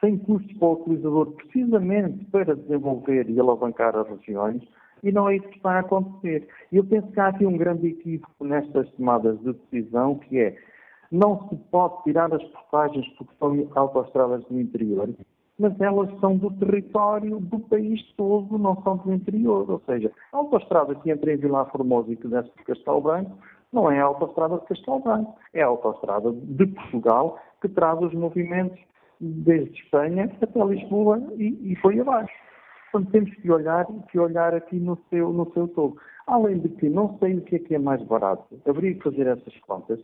sem custos para o utilizador, precisamente para desenvolver e alavancar as regiões, e não é isso que está a acontecer. Eu penso que há aqui um grande equívoco nestas tomadas de decisão, que é não se pode tirar as portagens porque são autoestradas do interior, mas elas são do território do país todo, não são do interior. Ou seja, a autoestrada que entra em Vila Formosa e que desce de Castelo Branco não é a autoestrada de Castelo Branco, é a autoestrada de Portugal que traz os movimentos desde Espanha até Lisboa e, e foi abaixo. Portanto, temos que olhar, que olhar aqui no seu, no seu todo. Além de que não sei o que é que é mais barato, haveria que fazer essas contas,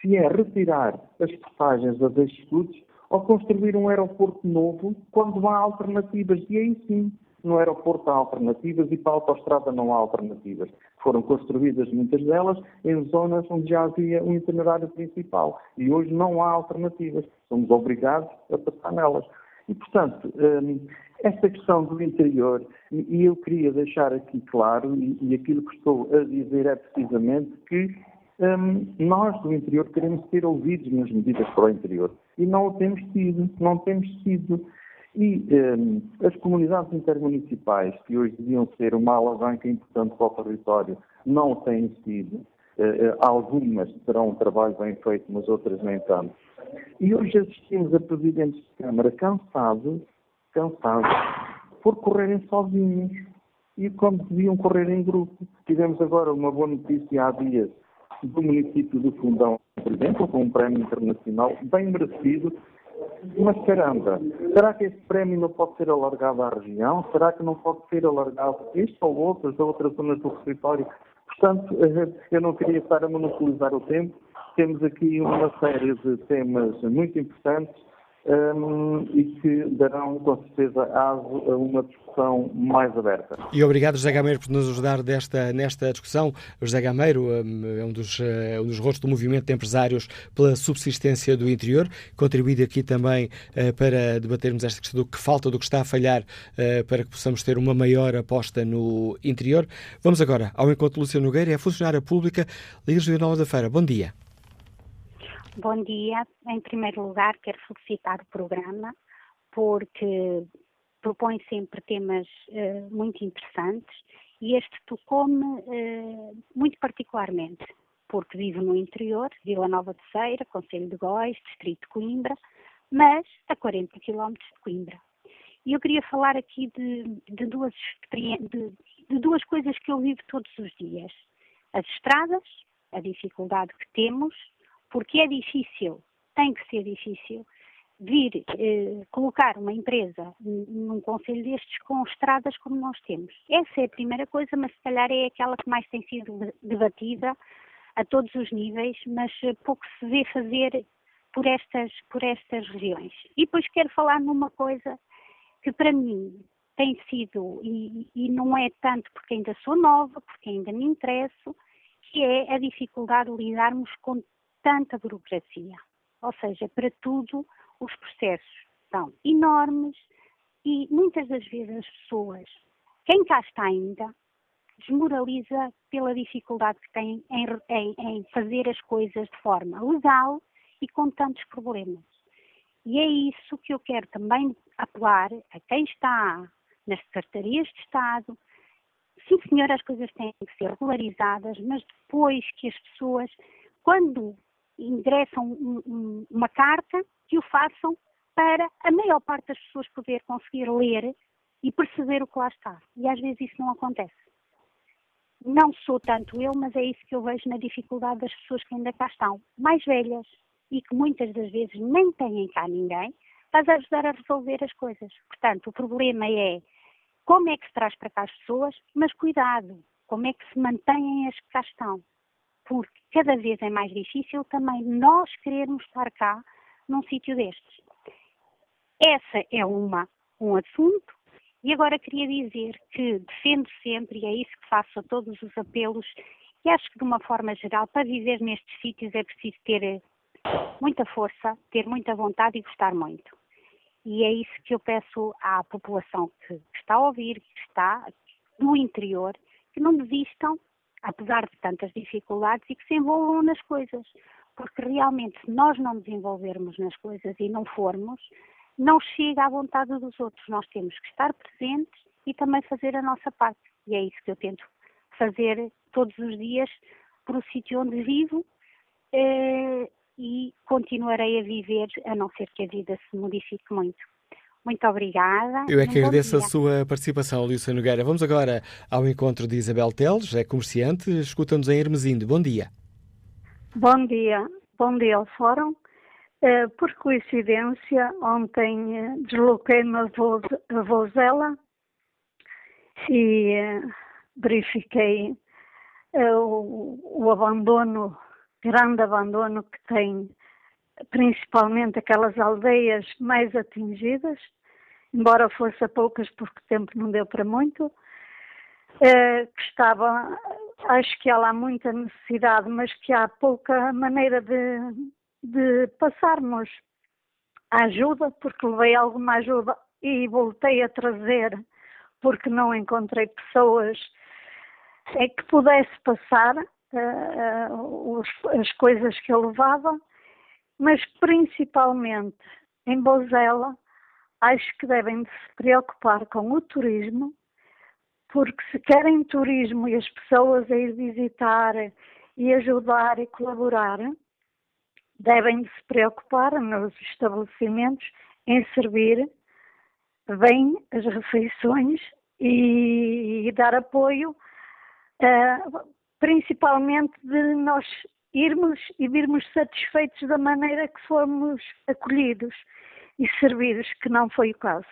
se é retirar as portagens das escudos ou construir um aeroporto novo quando há alternativas. E aí sim, no aeroporto há alternativas e para a autostrada não há alternativas. Foram construídas muitas delas em zonas onde já havia um itinerário principal. E hoje não há alternativas. Somos obrigados a passar nelas. E, portanto, hum, esta questão do interior, e eu queria deixar aqui claro, e aquilo que estou a dizer é precisamente que hum, nós do interior queremos ser ouvidos nas medidas para o interior. E não o temos tido, não temos tido. E hum, as comunidades intermunicipais, que hoje deviam ser uma alavanca importante para o território, não o têm sido. Uh, algumas terão um trabalho bem feito, mas outras nem tanto. E hoje assistimos a presidentes de Câmara cansados, cansados, por correrem sozinhos e quando deviam correr em grupo. Tivemos agora uma boa notícia há dias do município do Fundão, por exemplo, com um prémio internacional bem merecido. Mas caramba, será que esse prémio não pode ser alargado à região? Será que não pode ser alargado este ou outras, a outras zonas do território? Portanto, eu não queria estar a monopolizar o tempo, temos aqui uma série de temas muito importantes um, e que darão, com certeza, aso a uma discussão mais aberta. E obrigado, José Gameiro, por nos ajudar desta, nesta discussão. José Gameiro é um dos, uh, um dos rostos do movimento de empresários pela subsistência do interior, contribuído aqui também uh, para debatermos esta questão do que falta, do que está a falhar, uh, para que possamos ter uma maior aposta no interior. Vamos agora ao encontro de Lúcia Nogueira, é funcionária pública, Liga Regional da Feira. Bom dia. Bom dia. Em primeiro lugar, quero felicitar o programa porque propõe sempre temas uh, muito interessantes e este tocou-me uh, muito particularmente, porque vivo no interior, Vila Nova de Ceira, Conselho de Góis, Distrito de Coimbra, mas a 40 km de Coimbra. E eu queria falar aqui de, de, duas, de, de duas coisas que eu vivo todos os dias. As estradas, a dificuldade que temos porque é difícil, tem que ser difícil, vir eh, colocar uma empresa num conselho destes com estradas como nós temos. Essa é a primeira coisa, mas se calhar é aquela que mais tem sido debatida a todos os níveis, mas eh, pouco se vê fazer por estas, por estas regiões. E depois quero falar numa coisa que para mim tem sido, e, e não é tanto porque ainda sou nova, porque ainda me interesso, que é a dificuldade de lidarmos com tanta burocracia. Ou seja, para tudo os processos são enormes e muitas das vezes as pessoas, quem cá está ainda, desmoraliza pela dificuldade que tem em, em, em fazer as coisas de forma legal e com tantos problemas. E é isso que eu quero também apelar a quem está nas secretarias de Estado. Sim, senhor, as coisas têm que ser regularizadas, mas depois que as pessoas, quando ingressam um, um, uma carta, que o façam para a maior parte das pessoas poder conseguir ler e perceber o que lá está. E às vezes isso não acontece. não sou tanto eu, mas é isso que eu vejo na dificuldade das pessoas que ainda cá estão, mais velhas e que muitas das vezes nem têm cá ninguém, para ajudar a resolver as coisas. Portanto, o problema é como é que se traz para cá as pessoas, mas cuidado, como é que se mantêm as que cá estão. Porque cada vez é mais difícil também nós querermos estar cá num sítio destes. Essa é uma, um assunto. E agora queria dizer que defendo sempre, e é isso que faço a todos os apelos, e acho que de uma forma geral, para viver nestes sítios é preciso ter muita força, ter muita vontade e gostar muito. E é isso que eu peço à população que está a ouvir, que está no interior, que não desistam, apesar de tantas dificuldades, e que se envolvam nas coisas. Porque realmente, se nós não desenvolvermos nas coisas e não formos, não chega à vontade dos outros. Nós temos que estar presentes e também fazer a nossa parte. E é isso que eu tento fazer todos os dias para o sítio onde vivo eh, e continuarei a viver, a não ser que a vida se modifique muito. Muito obrigada. Eu é que agradeço a sua participação, Lúcia Nogueira. Vamos agora ao encontro de Isabel Teles, é comerciante, escuta-nos em Hermesinde. Bom dia. Bom dia. Bom dia ao Fórum. Uh, por coincidência, ontem uh, desloquei-me a, a Vozela e uh, verifiquei o, o abandono, grande abandono que tem principalmente aquelas aldeias mais atingidas, embora fosse a poucas porque tempo não deu para muito, que estava, acho que há lá muita necessidade, mas que há pouca maneira de de passarmos a ajuda, porque levei alguma ajuda e voltei a trazer, porque não encontrei pessoas é que pudesse passar uh, os, as coisas que eu levava, mas principalmente em Bozela, acho que devem se preocupar com o turismo, porque se querem turismo e as pessoas a ir visitar e ajudar e colaborar, devem se preocupar nos estabelecimentos em servir bem as refeições e, e dar apoio, uh, principalmente de nós irmos e virmos satisfeitos da maneira que fomos acolhidos e servidos, que não foi o caso.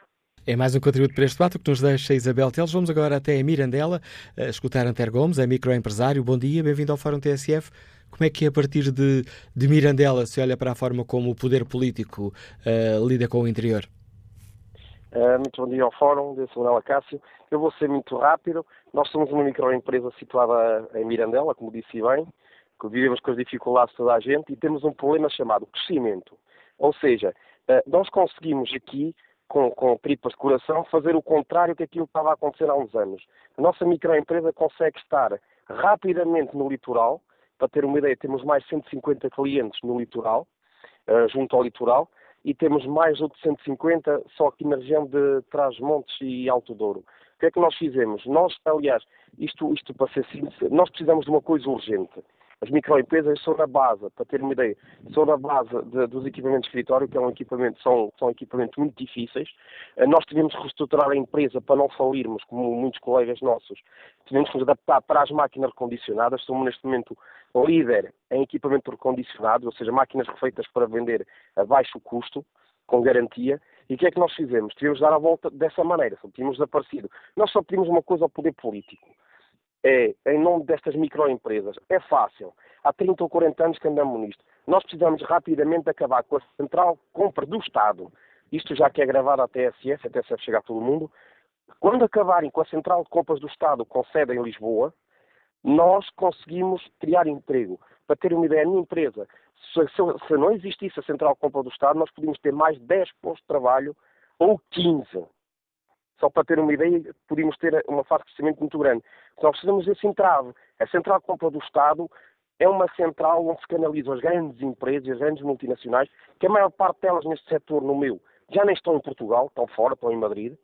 É mais um contributo para este debate que nos deixa Isabel Teles. Vamos agora até a Mirandela, a escutar Anter Gomes, é microempresário. Bom dia, bem-vindo ao Fórum TSF. Como é que a partir de, de Mirandela se olha para a forma como o poder político uh, lida com o interior? Uh, muito bom dia ao Fórum, de Samuel Cássio. Eu vou ser muito rápido. Nós somos uma microempresa situada em Mirandela, como disse bem, que vivemos com as dificuldades de toda a gente e temos um problema chamado crescimento. Ou seja, uh, nós conseguimos aqui, com, com tripas de coração, fazer o contrário que aquilo que estava a acontecer há uns anos. A nossa microempresa consegue estar rapidamente no litoral, para ter uma ideia, temos mais 150 clientes no litoral, uh, junto ao litoral, e temos mais outros 150 só aqui na região de Trás-Montes e Alto Douro. O que é que nós fizemos? Nós, aliás, isto, isto para ser simples, nós precisamos de uma coisa urgente. As microempresas são na base, para ter uma ideia, são na base de, dos equipamentos de escritório, que é um equipamento, são, são equipamentos muito difíceis. Eh, nós tivemos que reestruturar a empresa para não falirmos, como muitos colegas nossos. Tivemos que nos adaptar para as máquinas recondicionadas. Somos neste momento líder em equipamento recondicionado, ou seja, máquinas refeitas para vender a baixo custo, com garantia. E o que é que nós fizemos? Tivemos de dar a volta dessa maneira, só tínhamos desaparecido. Nós só pedimos uma coisa ao poder político é, em nome destas microempresas. É fácil. Há 30 ou 40 anos que andamos nisto. Nós precisamos rapidamente acabar com a central compra do Estado. Isto já que é gravado à a TSF chega a todo mundo. Quando acabarem com a central de compras do Estado com sede em Lisboa, nós conseguimos criar emprego. Para ter uma ideia, a minha empresa, se, se, se não existisse a central de compra do Estado, nós podíamos ter mais 10 postos de trabalho ou 15. Só para ter uma ideia, podíamos ter uma fase de crescimento muito grande. Nós precisamos desse entrave. A central de compra do Estado é uma central onde se canalizam as grandes empresas, as grandes multinacionais, que a maior parte delas neste setor, no meu, já nem estão em Portugal, estão fora, estão em Madrid.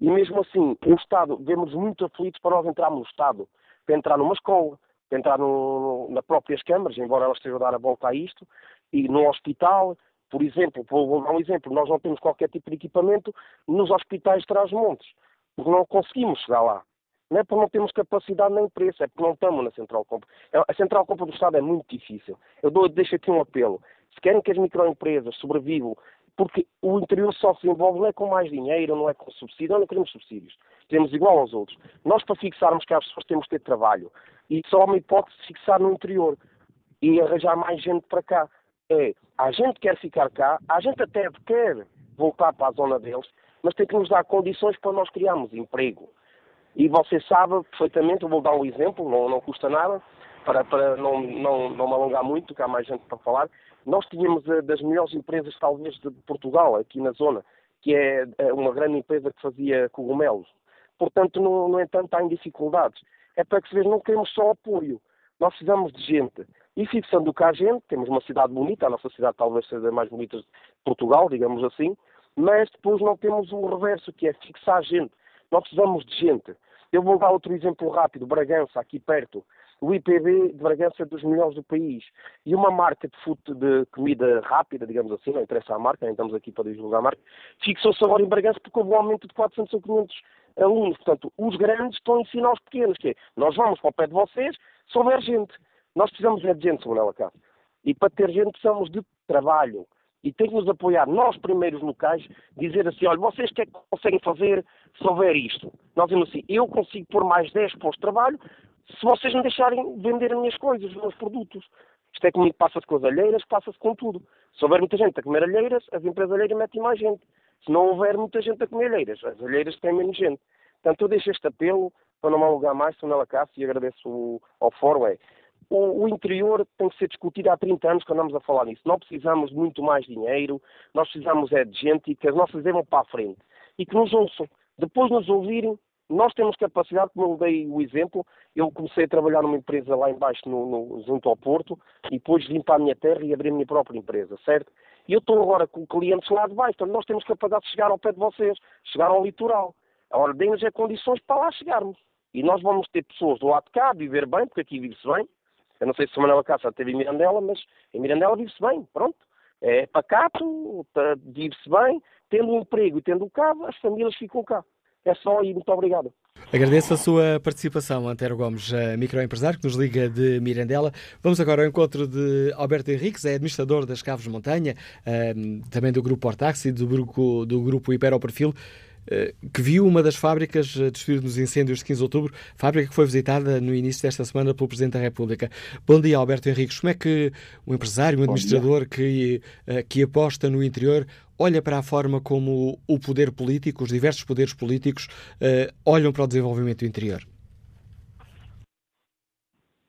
E mesmo assim, o Estado, vemos muito aflitos para nós entrarmos no Estado, para entrar numa escola, para entrar no, nas próprias câmaras, embora elas estejam a dar a volta a isto, e no hospital, por exemplo, vou dar um exemplo, nós não temos qualquer tipo de equipamento nos hospitais de Trás-Montes, porque não conseguimos chegar lá. Não é porque não temos capacidade nem preço, é porque não estamos na central compra. É, a central compra do Estado é muito difícil. Eu dou, deixo aqui um apelo. Se querem que as microempresas sobrevivam, porque o interior só se envolve não é com mais dinheiro, não é com subsídio, não, não queremos subsídios. Queremos igual aos outros. Nós, para fixarmos que as pessoas temos que ter trabalho. E só há uma hipótese de fixar no interior e arranjar mais gente para cá. É, a gente quer ficar cá, a gente até quer voltar para a zona deles, mas tem que nos dar condições para nós criarmos emprego. E você sabe perfeitamente, eu vou dar um exemplo, não, não custa nada, para, para não, não, não me alongar muito, que há mais gente para falar. Nós tínhamos a, das melhores empresas, talvez, de Portugal, aqui na zona, que é, é uma grande empresa que fazia cogumelos. Portanto, no, no entanto, está em dificuldades. É para que se veja, não queremos só apoio, nós precisamos de gente. E fixando cá a gente, temos uma cidade bonita, a nossa cidade talvez seja a mais bonita de Portugal, digamos assim, mas depois não temos o reverso, que é fixar gente. Nós precisamos de gente. Eu vou dar outro exemplo rápido, Bragança, aqui perto. O IPB de Bragança é dos melhores do país. E uma marca de, fute, de comida rápida, digamos assim, não interessa a marca, estamos aqui para divulgar a marca, fixou-se agora em Bragança porque houve um aumento de 400 ou 500 alunos. Portanto, os grandes estão a ensinar aos pequenos, que é, nós vamos para o pé de vocês se houver gente. Nós precisamos de gente, Manuela Cássio. E para ter gente precisamos de trabalho. E tem que nos apoiar, nós primeiros locais, dizer assim, olha, vocês que é que conseguem fazer se houver isto? Nós dizemos assim, eu consigo pôr mais 10 postos de trabalho se vocês me deixarem vender as minhas coisas, os meus produtos. Isto é comigo, passa-se com as alheiras, passa-se com tudo. Se houver muita gente a comer alheiras, as empresas alheiras metem mais gente. Se não houver muita gente a comer alheiras, as alheiras têm menos gente. Portanto, eu deixo este apelo, para não me alugar mais, Sonela Cássio, e agradeço ao é o, interior tem que ser discutido há 30 anos que andamos a falar nisso. Não precisamos muito mais dinheiro, nós precisamos é de gente e que as nossas ideias vão para a frente e que nos ouçam. Depois de nos ouvirem, nós temos capacidade, como eu dei o exemplo, eu comecei a trabalhar numa empresa lá embaixo, no, no, junto ao Porto, e depois vim para a minha terra e abri a minha própria empresa, certo? E eu estou agora com clientes lá de baixo, então nós temos capacidade de chegar ao pé de vocês, chegar ao litoral. Agora, deem-nos é condições para lá chegarmos. E nós vamos ter pessoas do lado de cá, viver bem, porque aqui vive-se bem, eu não sei se o Manuel Cássio teve em Mirandela, mas em Mirandela vive-se bem, pronto. É pacato, vive-se bem, tendo um emprego e tendo um carro, as famílias ficam cá. É só e muito obrigado. Agradeço a sua participação, Antero Gomes, microempresário que nos liga de Mirandela. Vamos agora ao encontro de Alberto Henriques, é administrador das Caves Montanha, também do Grupo Portaxi, do grupo, do grupo Perfil. Eh, que viu uma das fábricas eh, destruir nos incêndios de 15 de outubro, fábrica que foi visitada no início desta semana pelo Presidente da República. Bom dia, Alberto Henriques. Como é que um empresário, um administrador que, eh, que aposta no interior olha para a forma como o poder político, os diversos poderes políticos, olham para o desenvolvimento do interior?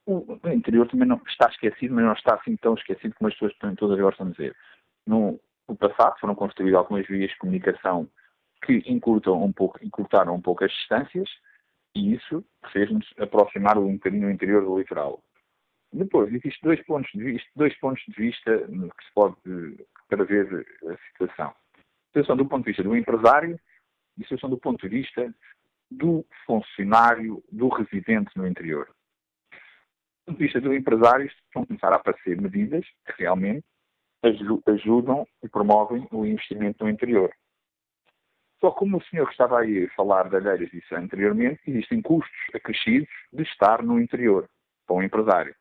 O interior também não está esquecido, mas não está assim tão esquecido como as pessoas todas gostam de dizer. No, no passado foram construídas algumas vias de comunicação que encurtam um pouco, encurtaram um pouco as distâncias e isso fez-nos aproximar um bocadinho o interior do litoral. Depois, existem dois pontos de vista, dois pontos de vista que se pode para ver a situação. Situação do ponto de vista do empresário e situação do ponto de vista do funcionário, do residente no interior. Do ponto de vista do empresário, estão começar a aparecer medidas que realmente ajudam e promovem o investimento no interior. Só como o senhor que estava aí a falar de Alheiras disse anteriormente, existem custos acrescidos de estar no interior para o um empresário.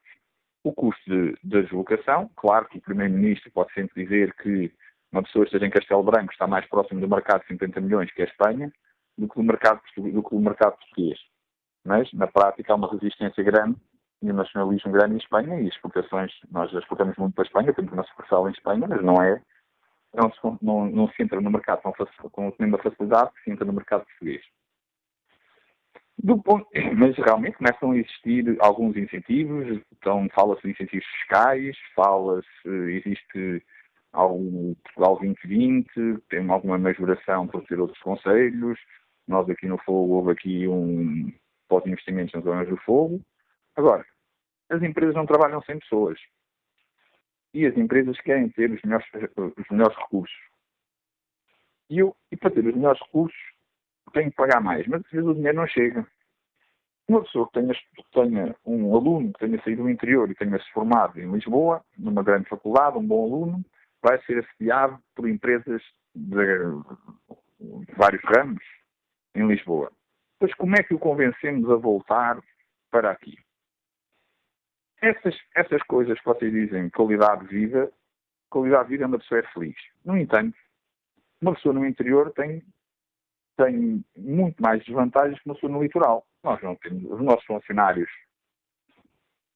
O custo da deslocação, claro que o Primeiro-Ministro pode sempre dizer que uma pessoa esteja em Castelo Branco está mais próximo do mercado de 50 milhões, que é a Espanha, do que do mercado, do que do mercado português. Mas, na prática, há uma resistência grande e um nacionalismo grande em Espanha e exportações, nós exportamos muito para a Espanha, temos uma sucursal em Espanha, mas não é não se, não, não se entra no mercado com, com a mesma facilidade que se entra no mercado português. Ponto, mas realmente começam a existir alguns incentivos, então fala-se de incentivos fiscais, fala-se, existe algum Portugal 2020, tem alguma majoração para ter outros conselhos, nós aqui no Fogo houve aqui um pós-investimentos nas zonas do Fogo. Agora, as empresas não trabalham sem pessoas e as empresas querem ter os melhores, os melhores recursos. E, eu, e para ter os melhores recursos, tenho que pagar mais, mas às vezes o dinheiro não chega. Uma pessoa que tenha, tenha um aluno que tenha saído do interior e tenha se formado em Lisboa, numa grande faculdade, um bom aluno, vai ser assediado por empresas de, de vários ramos em Lisboa. Mas como é que o convencemos a voltar para aqui? Essas, essas coisas que vocês dizem, qualidade de vida, qualidade de vida é uma pessoa é feliz. No entanto, uma pessoa no interior tem, tem muito mais desvantagens que uma pessoa no litoral. Nós não temos, os nossos funcionários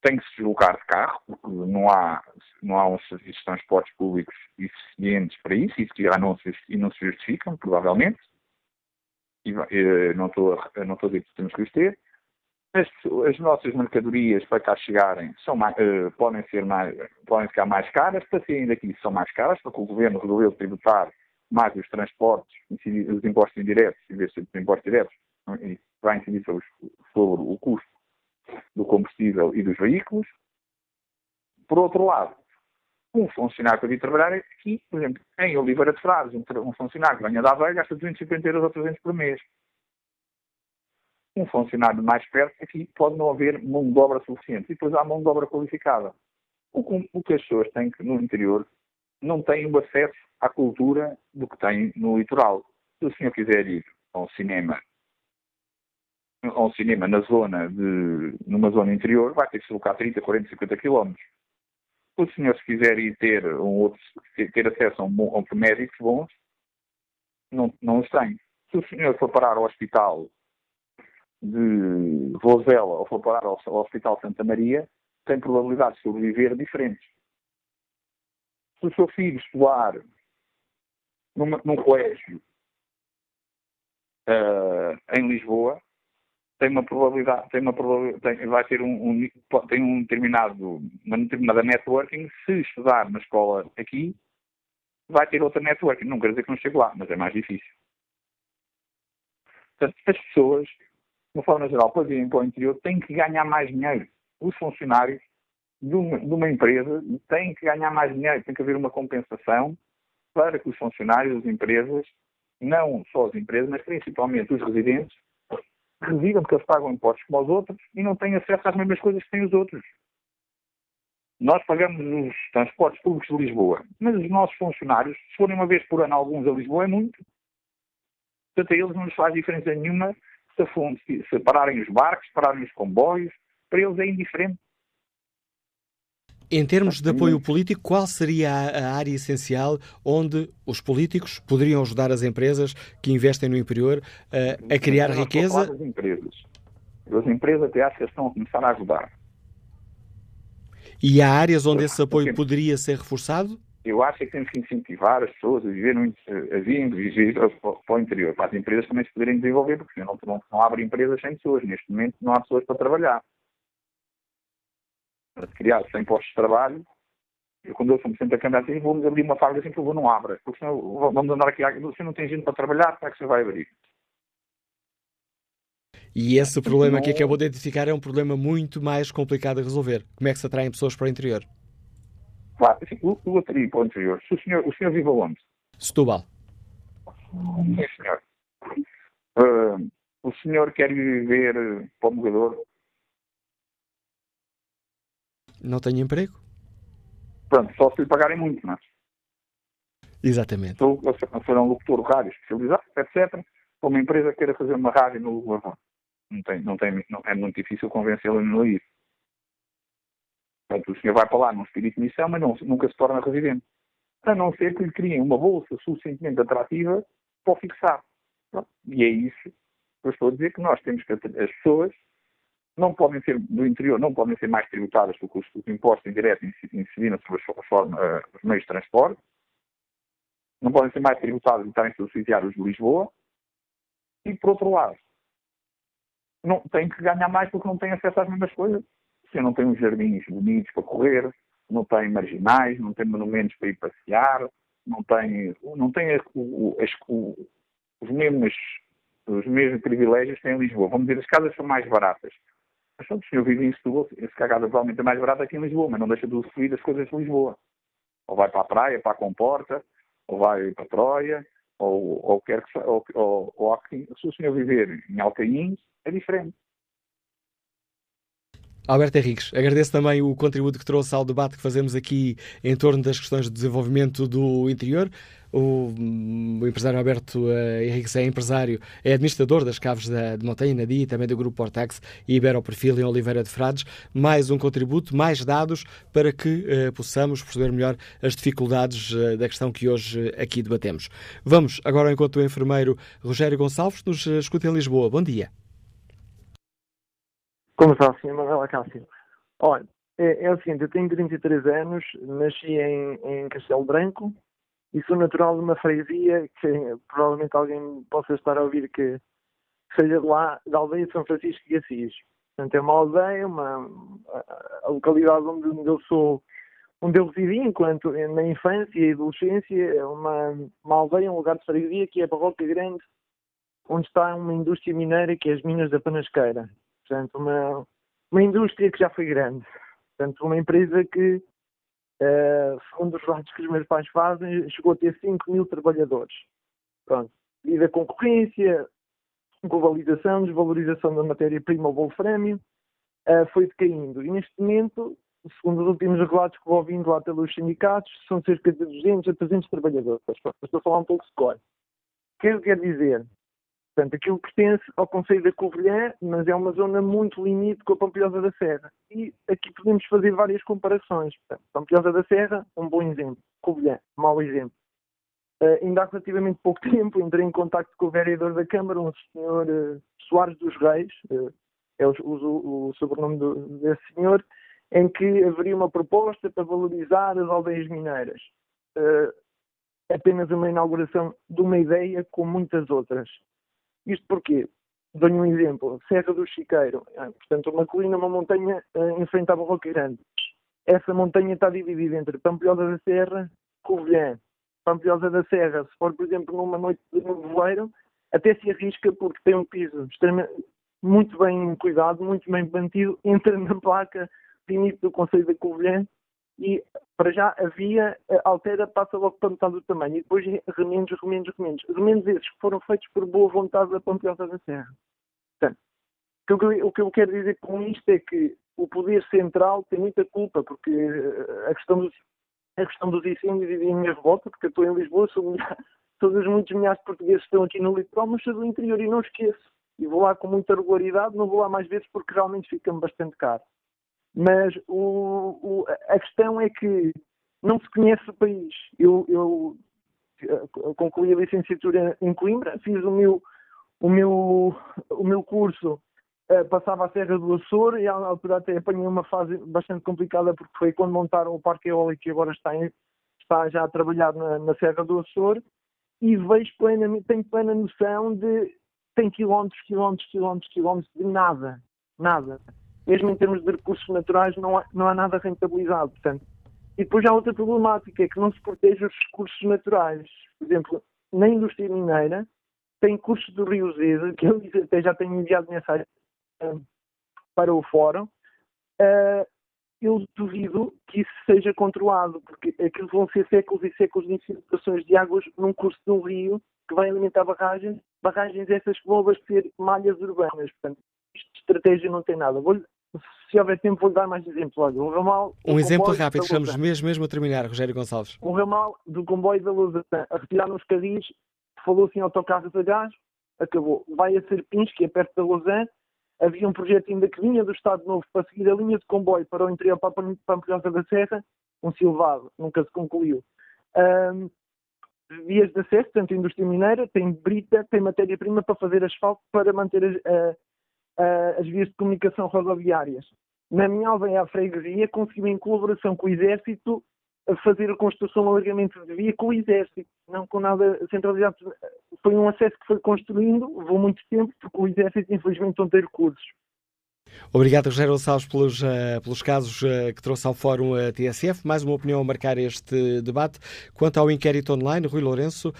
têm que se deslocar de carro, porque não há, não há uns serviços de transportes públicos eficientes para isso, isso já não se, e não se justificam, provavelmente. E, eh, não estou, não estou a dizer que temos que os ter. As, as, nossas mercadorias para cá chegarem são mais, uh, podem, ser mais, podem ficar mais caras, para saírem daqui são mais caras, porque o governo resolveu tributar mais os transportes, os impostos indiretos, em vez ser impostos diretos, vai incidir sobre, sobre o custo do combustível e dos veículos. Por outro lado, um funcionário para vir trabalhar aqui, por exemplo, em Oliveira de Frades, um, funcionário que ganha da Aveia gasta 250 euros ou 300 por mês. Um funcionário mais perto, aqui pode não haver mão de obra suficiente. E depois há mão de obra qualificada. O que, as pessoas têm que, no interior, não têm o acesso à cultura do que têm no litoral. Se o senhor quiser ir ao cinema a um cinema na zona de, numa zona interior, vai ter que se deslocar 30, 40, 50 quilómetros. O senhor, se quiser ir ter, um outro, ter acesso a, um, a um médicos bons, não, não os tem. Se o senhor for parar ao hospital de Vozela ou for parar ao, ao Hospital Santa Maria, tem probabilidade de sobreviver diferentes. Se o seu filho estudar numa, num colégio uh, em Lisboa, tem uma probabilidade, tem uma probabilidade, tem, vai ter um, um, tem um determinado, uma determinada networking, se estudar na escola aqui, vai ter outra networking. Não quer dizer que não chegue lá, mas é mais difícil. Portanto, as pessoas, de uma forma geral, para virem para o interior, têm que ganhar mais dinheiro. Os funcionários de uma, de uma empresa têm que ganhar mais dinheiro, tem que haver uma compensação para que os funcionários das empresas, não só as empresas, mas principalmente os residentes, residam porque eles pagam impostos como os outros e não têm acesso às mesmas coisas que têm os outros. Nós pagamos os transportes públicos de Lisboa, mas os nossos funcionários, se forem uma vez por ano alguns a Lisboa, é muito. Portanto, a eles não lhes faz diferença nenhuma se, se pararem os barcos, se pararem os comboios, para eles é indiferente. Em termos de apoio político, qual seria a área essencial onde os políticos poderiam ajudar as empresas que investem no interior a, a criar riqueza? As empresas. As empresas até acho que estão a começar a ajudar. E há áreas onde esse apoio poderia ser reforçado? Eu acho que temos que incentivar as pessoas a viver, a vir, viver para o interior, para as empresas também se poderem desenvolver, porque não, não, não abre empresas sem pessoas. Neste momento não há pessoas para trabalhar criar 100 postos de trabalho, eu, quando eu sou presidente da Câmara, assim, vamos abrir uma fábrica assim que eu não abra, porque senão vamos andar aqui, você não tem gente para trabalhar, como é que você vai abrir? E esse problema que acabou de identificar é um problema muito mais complicado de resolver. Como é que se atraem pessoas para o interior? Claro, o, o atrair para o interior. Se o senhor, o senhor vive aonde? Setúbal. Sim, senhor. Uh, o senhor quer viver para o Mogador? Não tenho emprego? Pronto, só se lhe pagarem muito, não é? Exatamente. Sou, sou um locutor rádio especializado, etc. Para uma empresa que queira fazer uma rádio no Lavão. Não, tem, não, tem, não é muito difícil convencê-lo a não ir. Portanto, o senhor vai para lá num espírito de missão, mas não, nunca se torna residente. A não ser que lhe criem uma bolsa suficientemente atrativa para o fixar. E é isso que eu estou a dizer que nós temos que as pessoas não podem ser do interior, não podem ser mais tributadas porque os, impostos indiretos incidiram sobre uh, os meios de transporte, não podem ser mais tributadas e estarem subsidiários de Lisboa, e por outro lado, não, têm que ganhar mais porque não têm acesso às mesmas coisas. Você não tem uns jardins bonitos para correr, não tem marginais, não tem monumentos para ir passear, não tem, não tem o, as, o, os, mesmos, os mesmos privilégios que tem em Lisboa. Vamos dizer, as casas são mais baratas. Mas se eu vivo em Setúbal, esse cagado provavelmente é mais barato aqui em Lisboa, mas não deixa de usufruir das coisas de Lisboa. Ou vai para a praia, para a Comporta, ou vai para a Troia, ou, ou quer que ou, ou, ou se o senhor viver em Alcaíns, é diferente. Alberto Henriques, agradeço também o contributo que trouxe ao debate que fazemos aqui em torno das questões de desenvolvimento do interior. O, o empresário Alberto uh, Henriques é empresário, é administrador das Caves da, de Montanha, na DIA, também do Grupo Portax e Iberoperfil em Oliveira de Frades. Mais um contributo, mais dados para que uh, possamos perceber melhor as dificuldades uh, da questão que hoje aqui debatemos. Vamos agora ao encontro do enfermeiro Rogério Gonçalves, nos escuta em Lisboa. Bom dia. Como está, Sr. Manuela Cássio? Olha, é, é, o seguinte, eu tenho 33 anos, nasci em, em Castelo Branco e sou natural de uma freguesia que provavelmente alguém possa estar a ouvir que seja de lá, da aldeia de São Francisco de Assis. Portanto, é uma aldeia, uma, a localidade onde, onde eu sou, onde eu residi enquanto na infância e adolescência, é uma, uma aldeia, um lugar de freguesia que é a Barroca Grande, onde está uma indústria mineira que é as Minas da Panasqueira. Portanto, uma, uma indústria que já foi grande. Portanto, uma empresa que, uh, segundo os dados que os meus pais fazem, chegou a ter 5 mil trabalhadores. Pronto. Devido à concorrência, globalização, desvalorização da matéria-prima, o wolframio, uh, foi decaindo. E neste momento, segundo os últimos relatos que vou ouvindo lá pelos sindicatos, são cerca de 200 a 300 trabalhadores. Estou a falar um pouco de cor. O que eu quero dizer? Portanto, aquilo pertence ao Conselho da Covilhã, mas é uma zona muito limite com a Pampilhosa da Serra. E aqui podemos fazer várias comparações. Portanto, Pampilhosa da Serra, um bom exemplo. Covilhã, mau exemplo. Uh, ainda há relativamente pouco tempo entrei em contato com o vereador da Câmara, um senhor uh, Soares dos Reis, uh, é o, o, o sobrenome do, desse senhor, em que haveria uma proposta para valorizar as aldeias mineiras. apenas uma inauguração de uma ideia com muitas outras. Isto porquê? Dou-lhe um exemplo. Serra do Chiqueiro. Ah, portanto, uma colina, uma montanha ah, em frente à Grande. Essa montanha está dividida entre Pampilhosa da Serra e Covilhã. Pampilhosa da Serra, se for, por exemplo, numa noite de nevoeiro, até se arrisca porque tem um piso muito bem cuidado, muito bem mantido, entra na placa limite do Conselho da Covilhã e para já havia, eh, altera, passa logo para metade do tamanho e depois remendos, remendos, remendos. Remendos esses que foram feitos por boa vontade da Pampilhosa da Serra. Portanto, o que eu quero dizer com isto é que o poder central tem muita culpa, porque eh, a questão dos, a questão dos incêndios e da minha revolta, porque eu estou em Lisboa, sou todos os muitos milhares de portugueses estão aqui no litoral, mas sou do interior e não esqueço. E vou lá com muita regularidade, não vou lá mais vezes porque realmente fica-me bastante caro. Mas o, o, a questão é que não se conhece o país. Eu, eu, eu concluí a licenciatura em Coimbra, fiz o meu, o meu, o meu curso, uh, passava a Serra do Açor e à altura até apanhei uma fase bastante complicada porque foi quando montaram o parque eólico que agora está, em, está já a trabalhar na, na Serra do Açor e vejo plenamente, tenho plena noção de tem quilómetros, quilómetros, quilómetros, quilómetros de nada, nada mesmo em termos de recursos naturais, não há, não há nada rentabilizado. Portanto, e depois há outra problemática, é que não se protege os recursos naturais. Por exemplo, na indústria mineira, tem cursos do Rio Zeza, que eu até já tenho enviado mensagem uh, para o fórum, uh, eu duvido que isso seja controlado, porque aquilo vão ser séculos e séculos de infiltrações de águas num curso de um rio que vai alimentar barragens, barragens essas que vão abastecer malhas urbanas. Portanto, isto de estratégia não tem nada. Vou se houver tempo, vou dar mais exemplos. Olha, um ramal. Um exemplo rápido, estamos mesmo, mesmo a terminar, Rogério Gonçalves. Um ramal do comboio da Luz a retirar nos Cadiz, falou-se em autocarros a gás, acabou. Vai a Serpins, que é perto da Lausanne, havia um projeto ainda que vinha do Estado Novo para seguir a linha de comboio para o interior para a Pampilhosa da Serra, um silvado, nunca se concluiu. Um, vias de acesso, tanto indústria mineira, tem brita, tem matéria-prima para fazer asfalto para manter a, uh, as vias de comunicação rodoviárias. Na minha aldeia, a freguesia conseguiu, em colaboração com o Exército, fazer a construção e alargamento de via com o Exército, não com nada centralizado. Foi um acesso que foi construindo, levou muito tempo, porque o Exército, infelizmente, não tem recursos. Obrigado, Rogério Gonçalves, pelos, uh, pelos casos uh, que trouxe ao Fórum uh, TSF. Mais uma opinião a marcar este debate. Quanto ao inquérito online, Rui Lourenço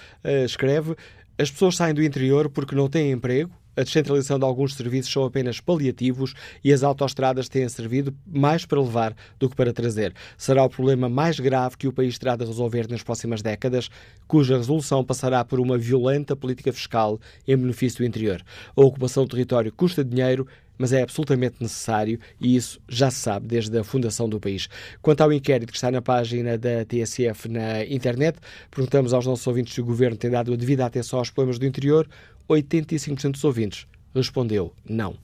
escreve: as pessoas saem do interior porque não têm emprego, a descentralização de alguns serviços são apenas paliativos e as autoestradas têm servido mais para levar do que para trazer. Será o problema mais grave que o país terá de resolver nas próximas décadas, cuja resolução passará por uma violenta política fiscal em benefício do interior. A ocupação do território custa dinheiro, mas é absolutamente necessário e isso já se sabe desde a fundação do país. Quanto ao inquérito que está na página da TSF na internet, perguntamos aos nossos ouvintes se o governo tem dado a devida atenção aos problemas do interior. 85% dos ouvintes respondeu não.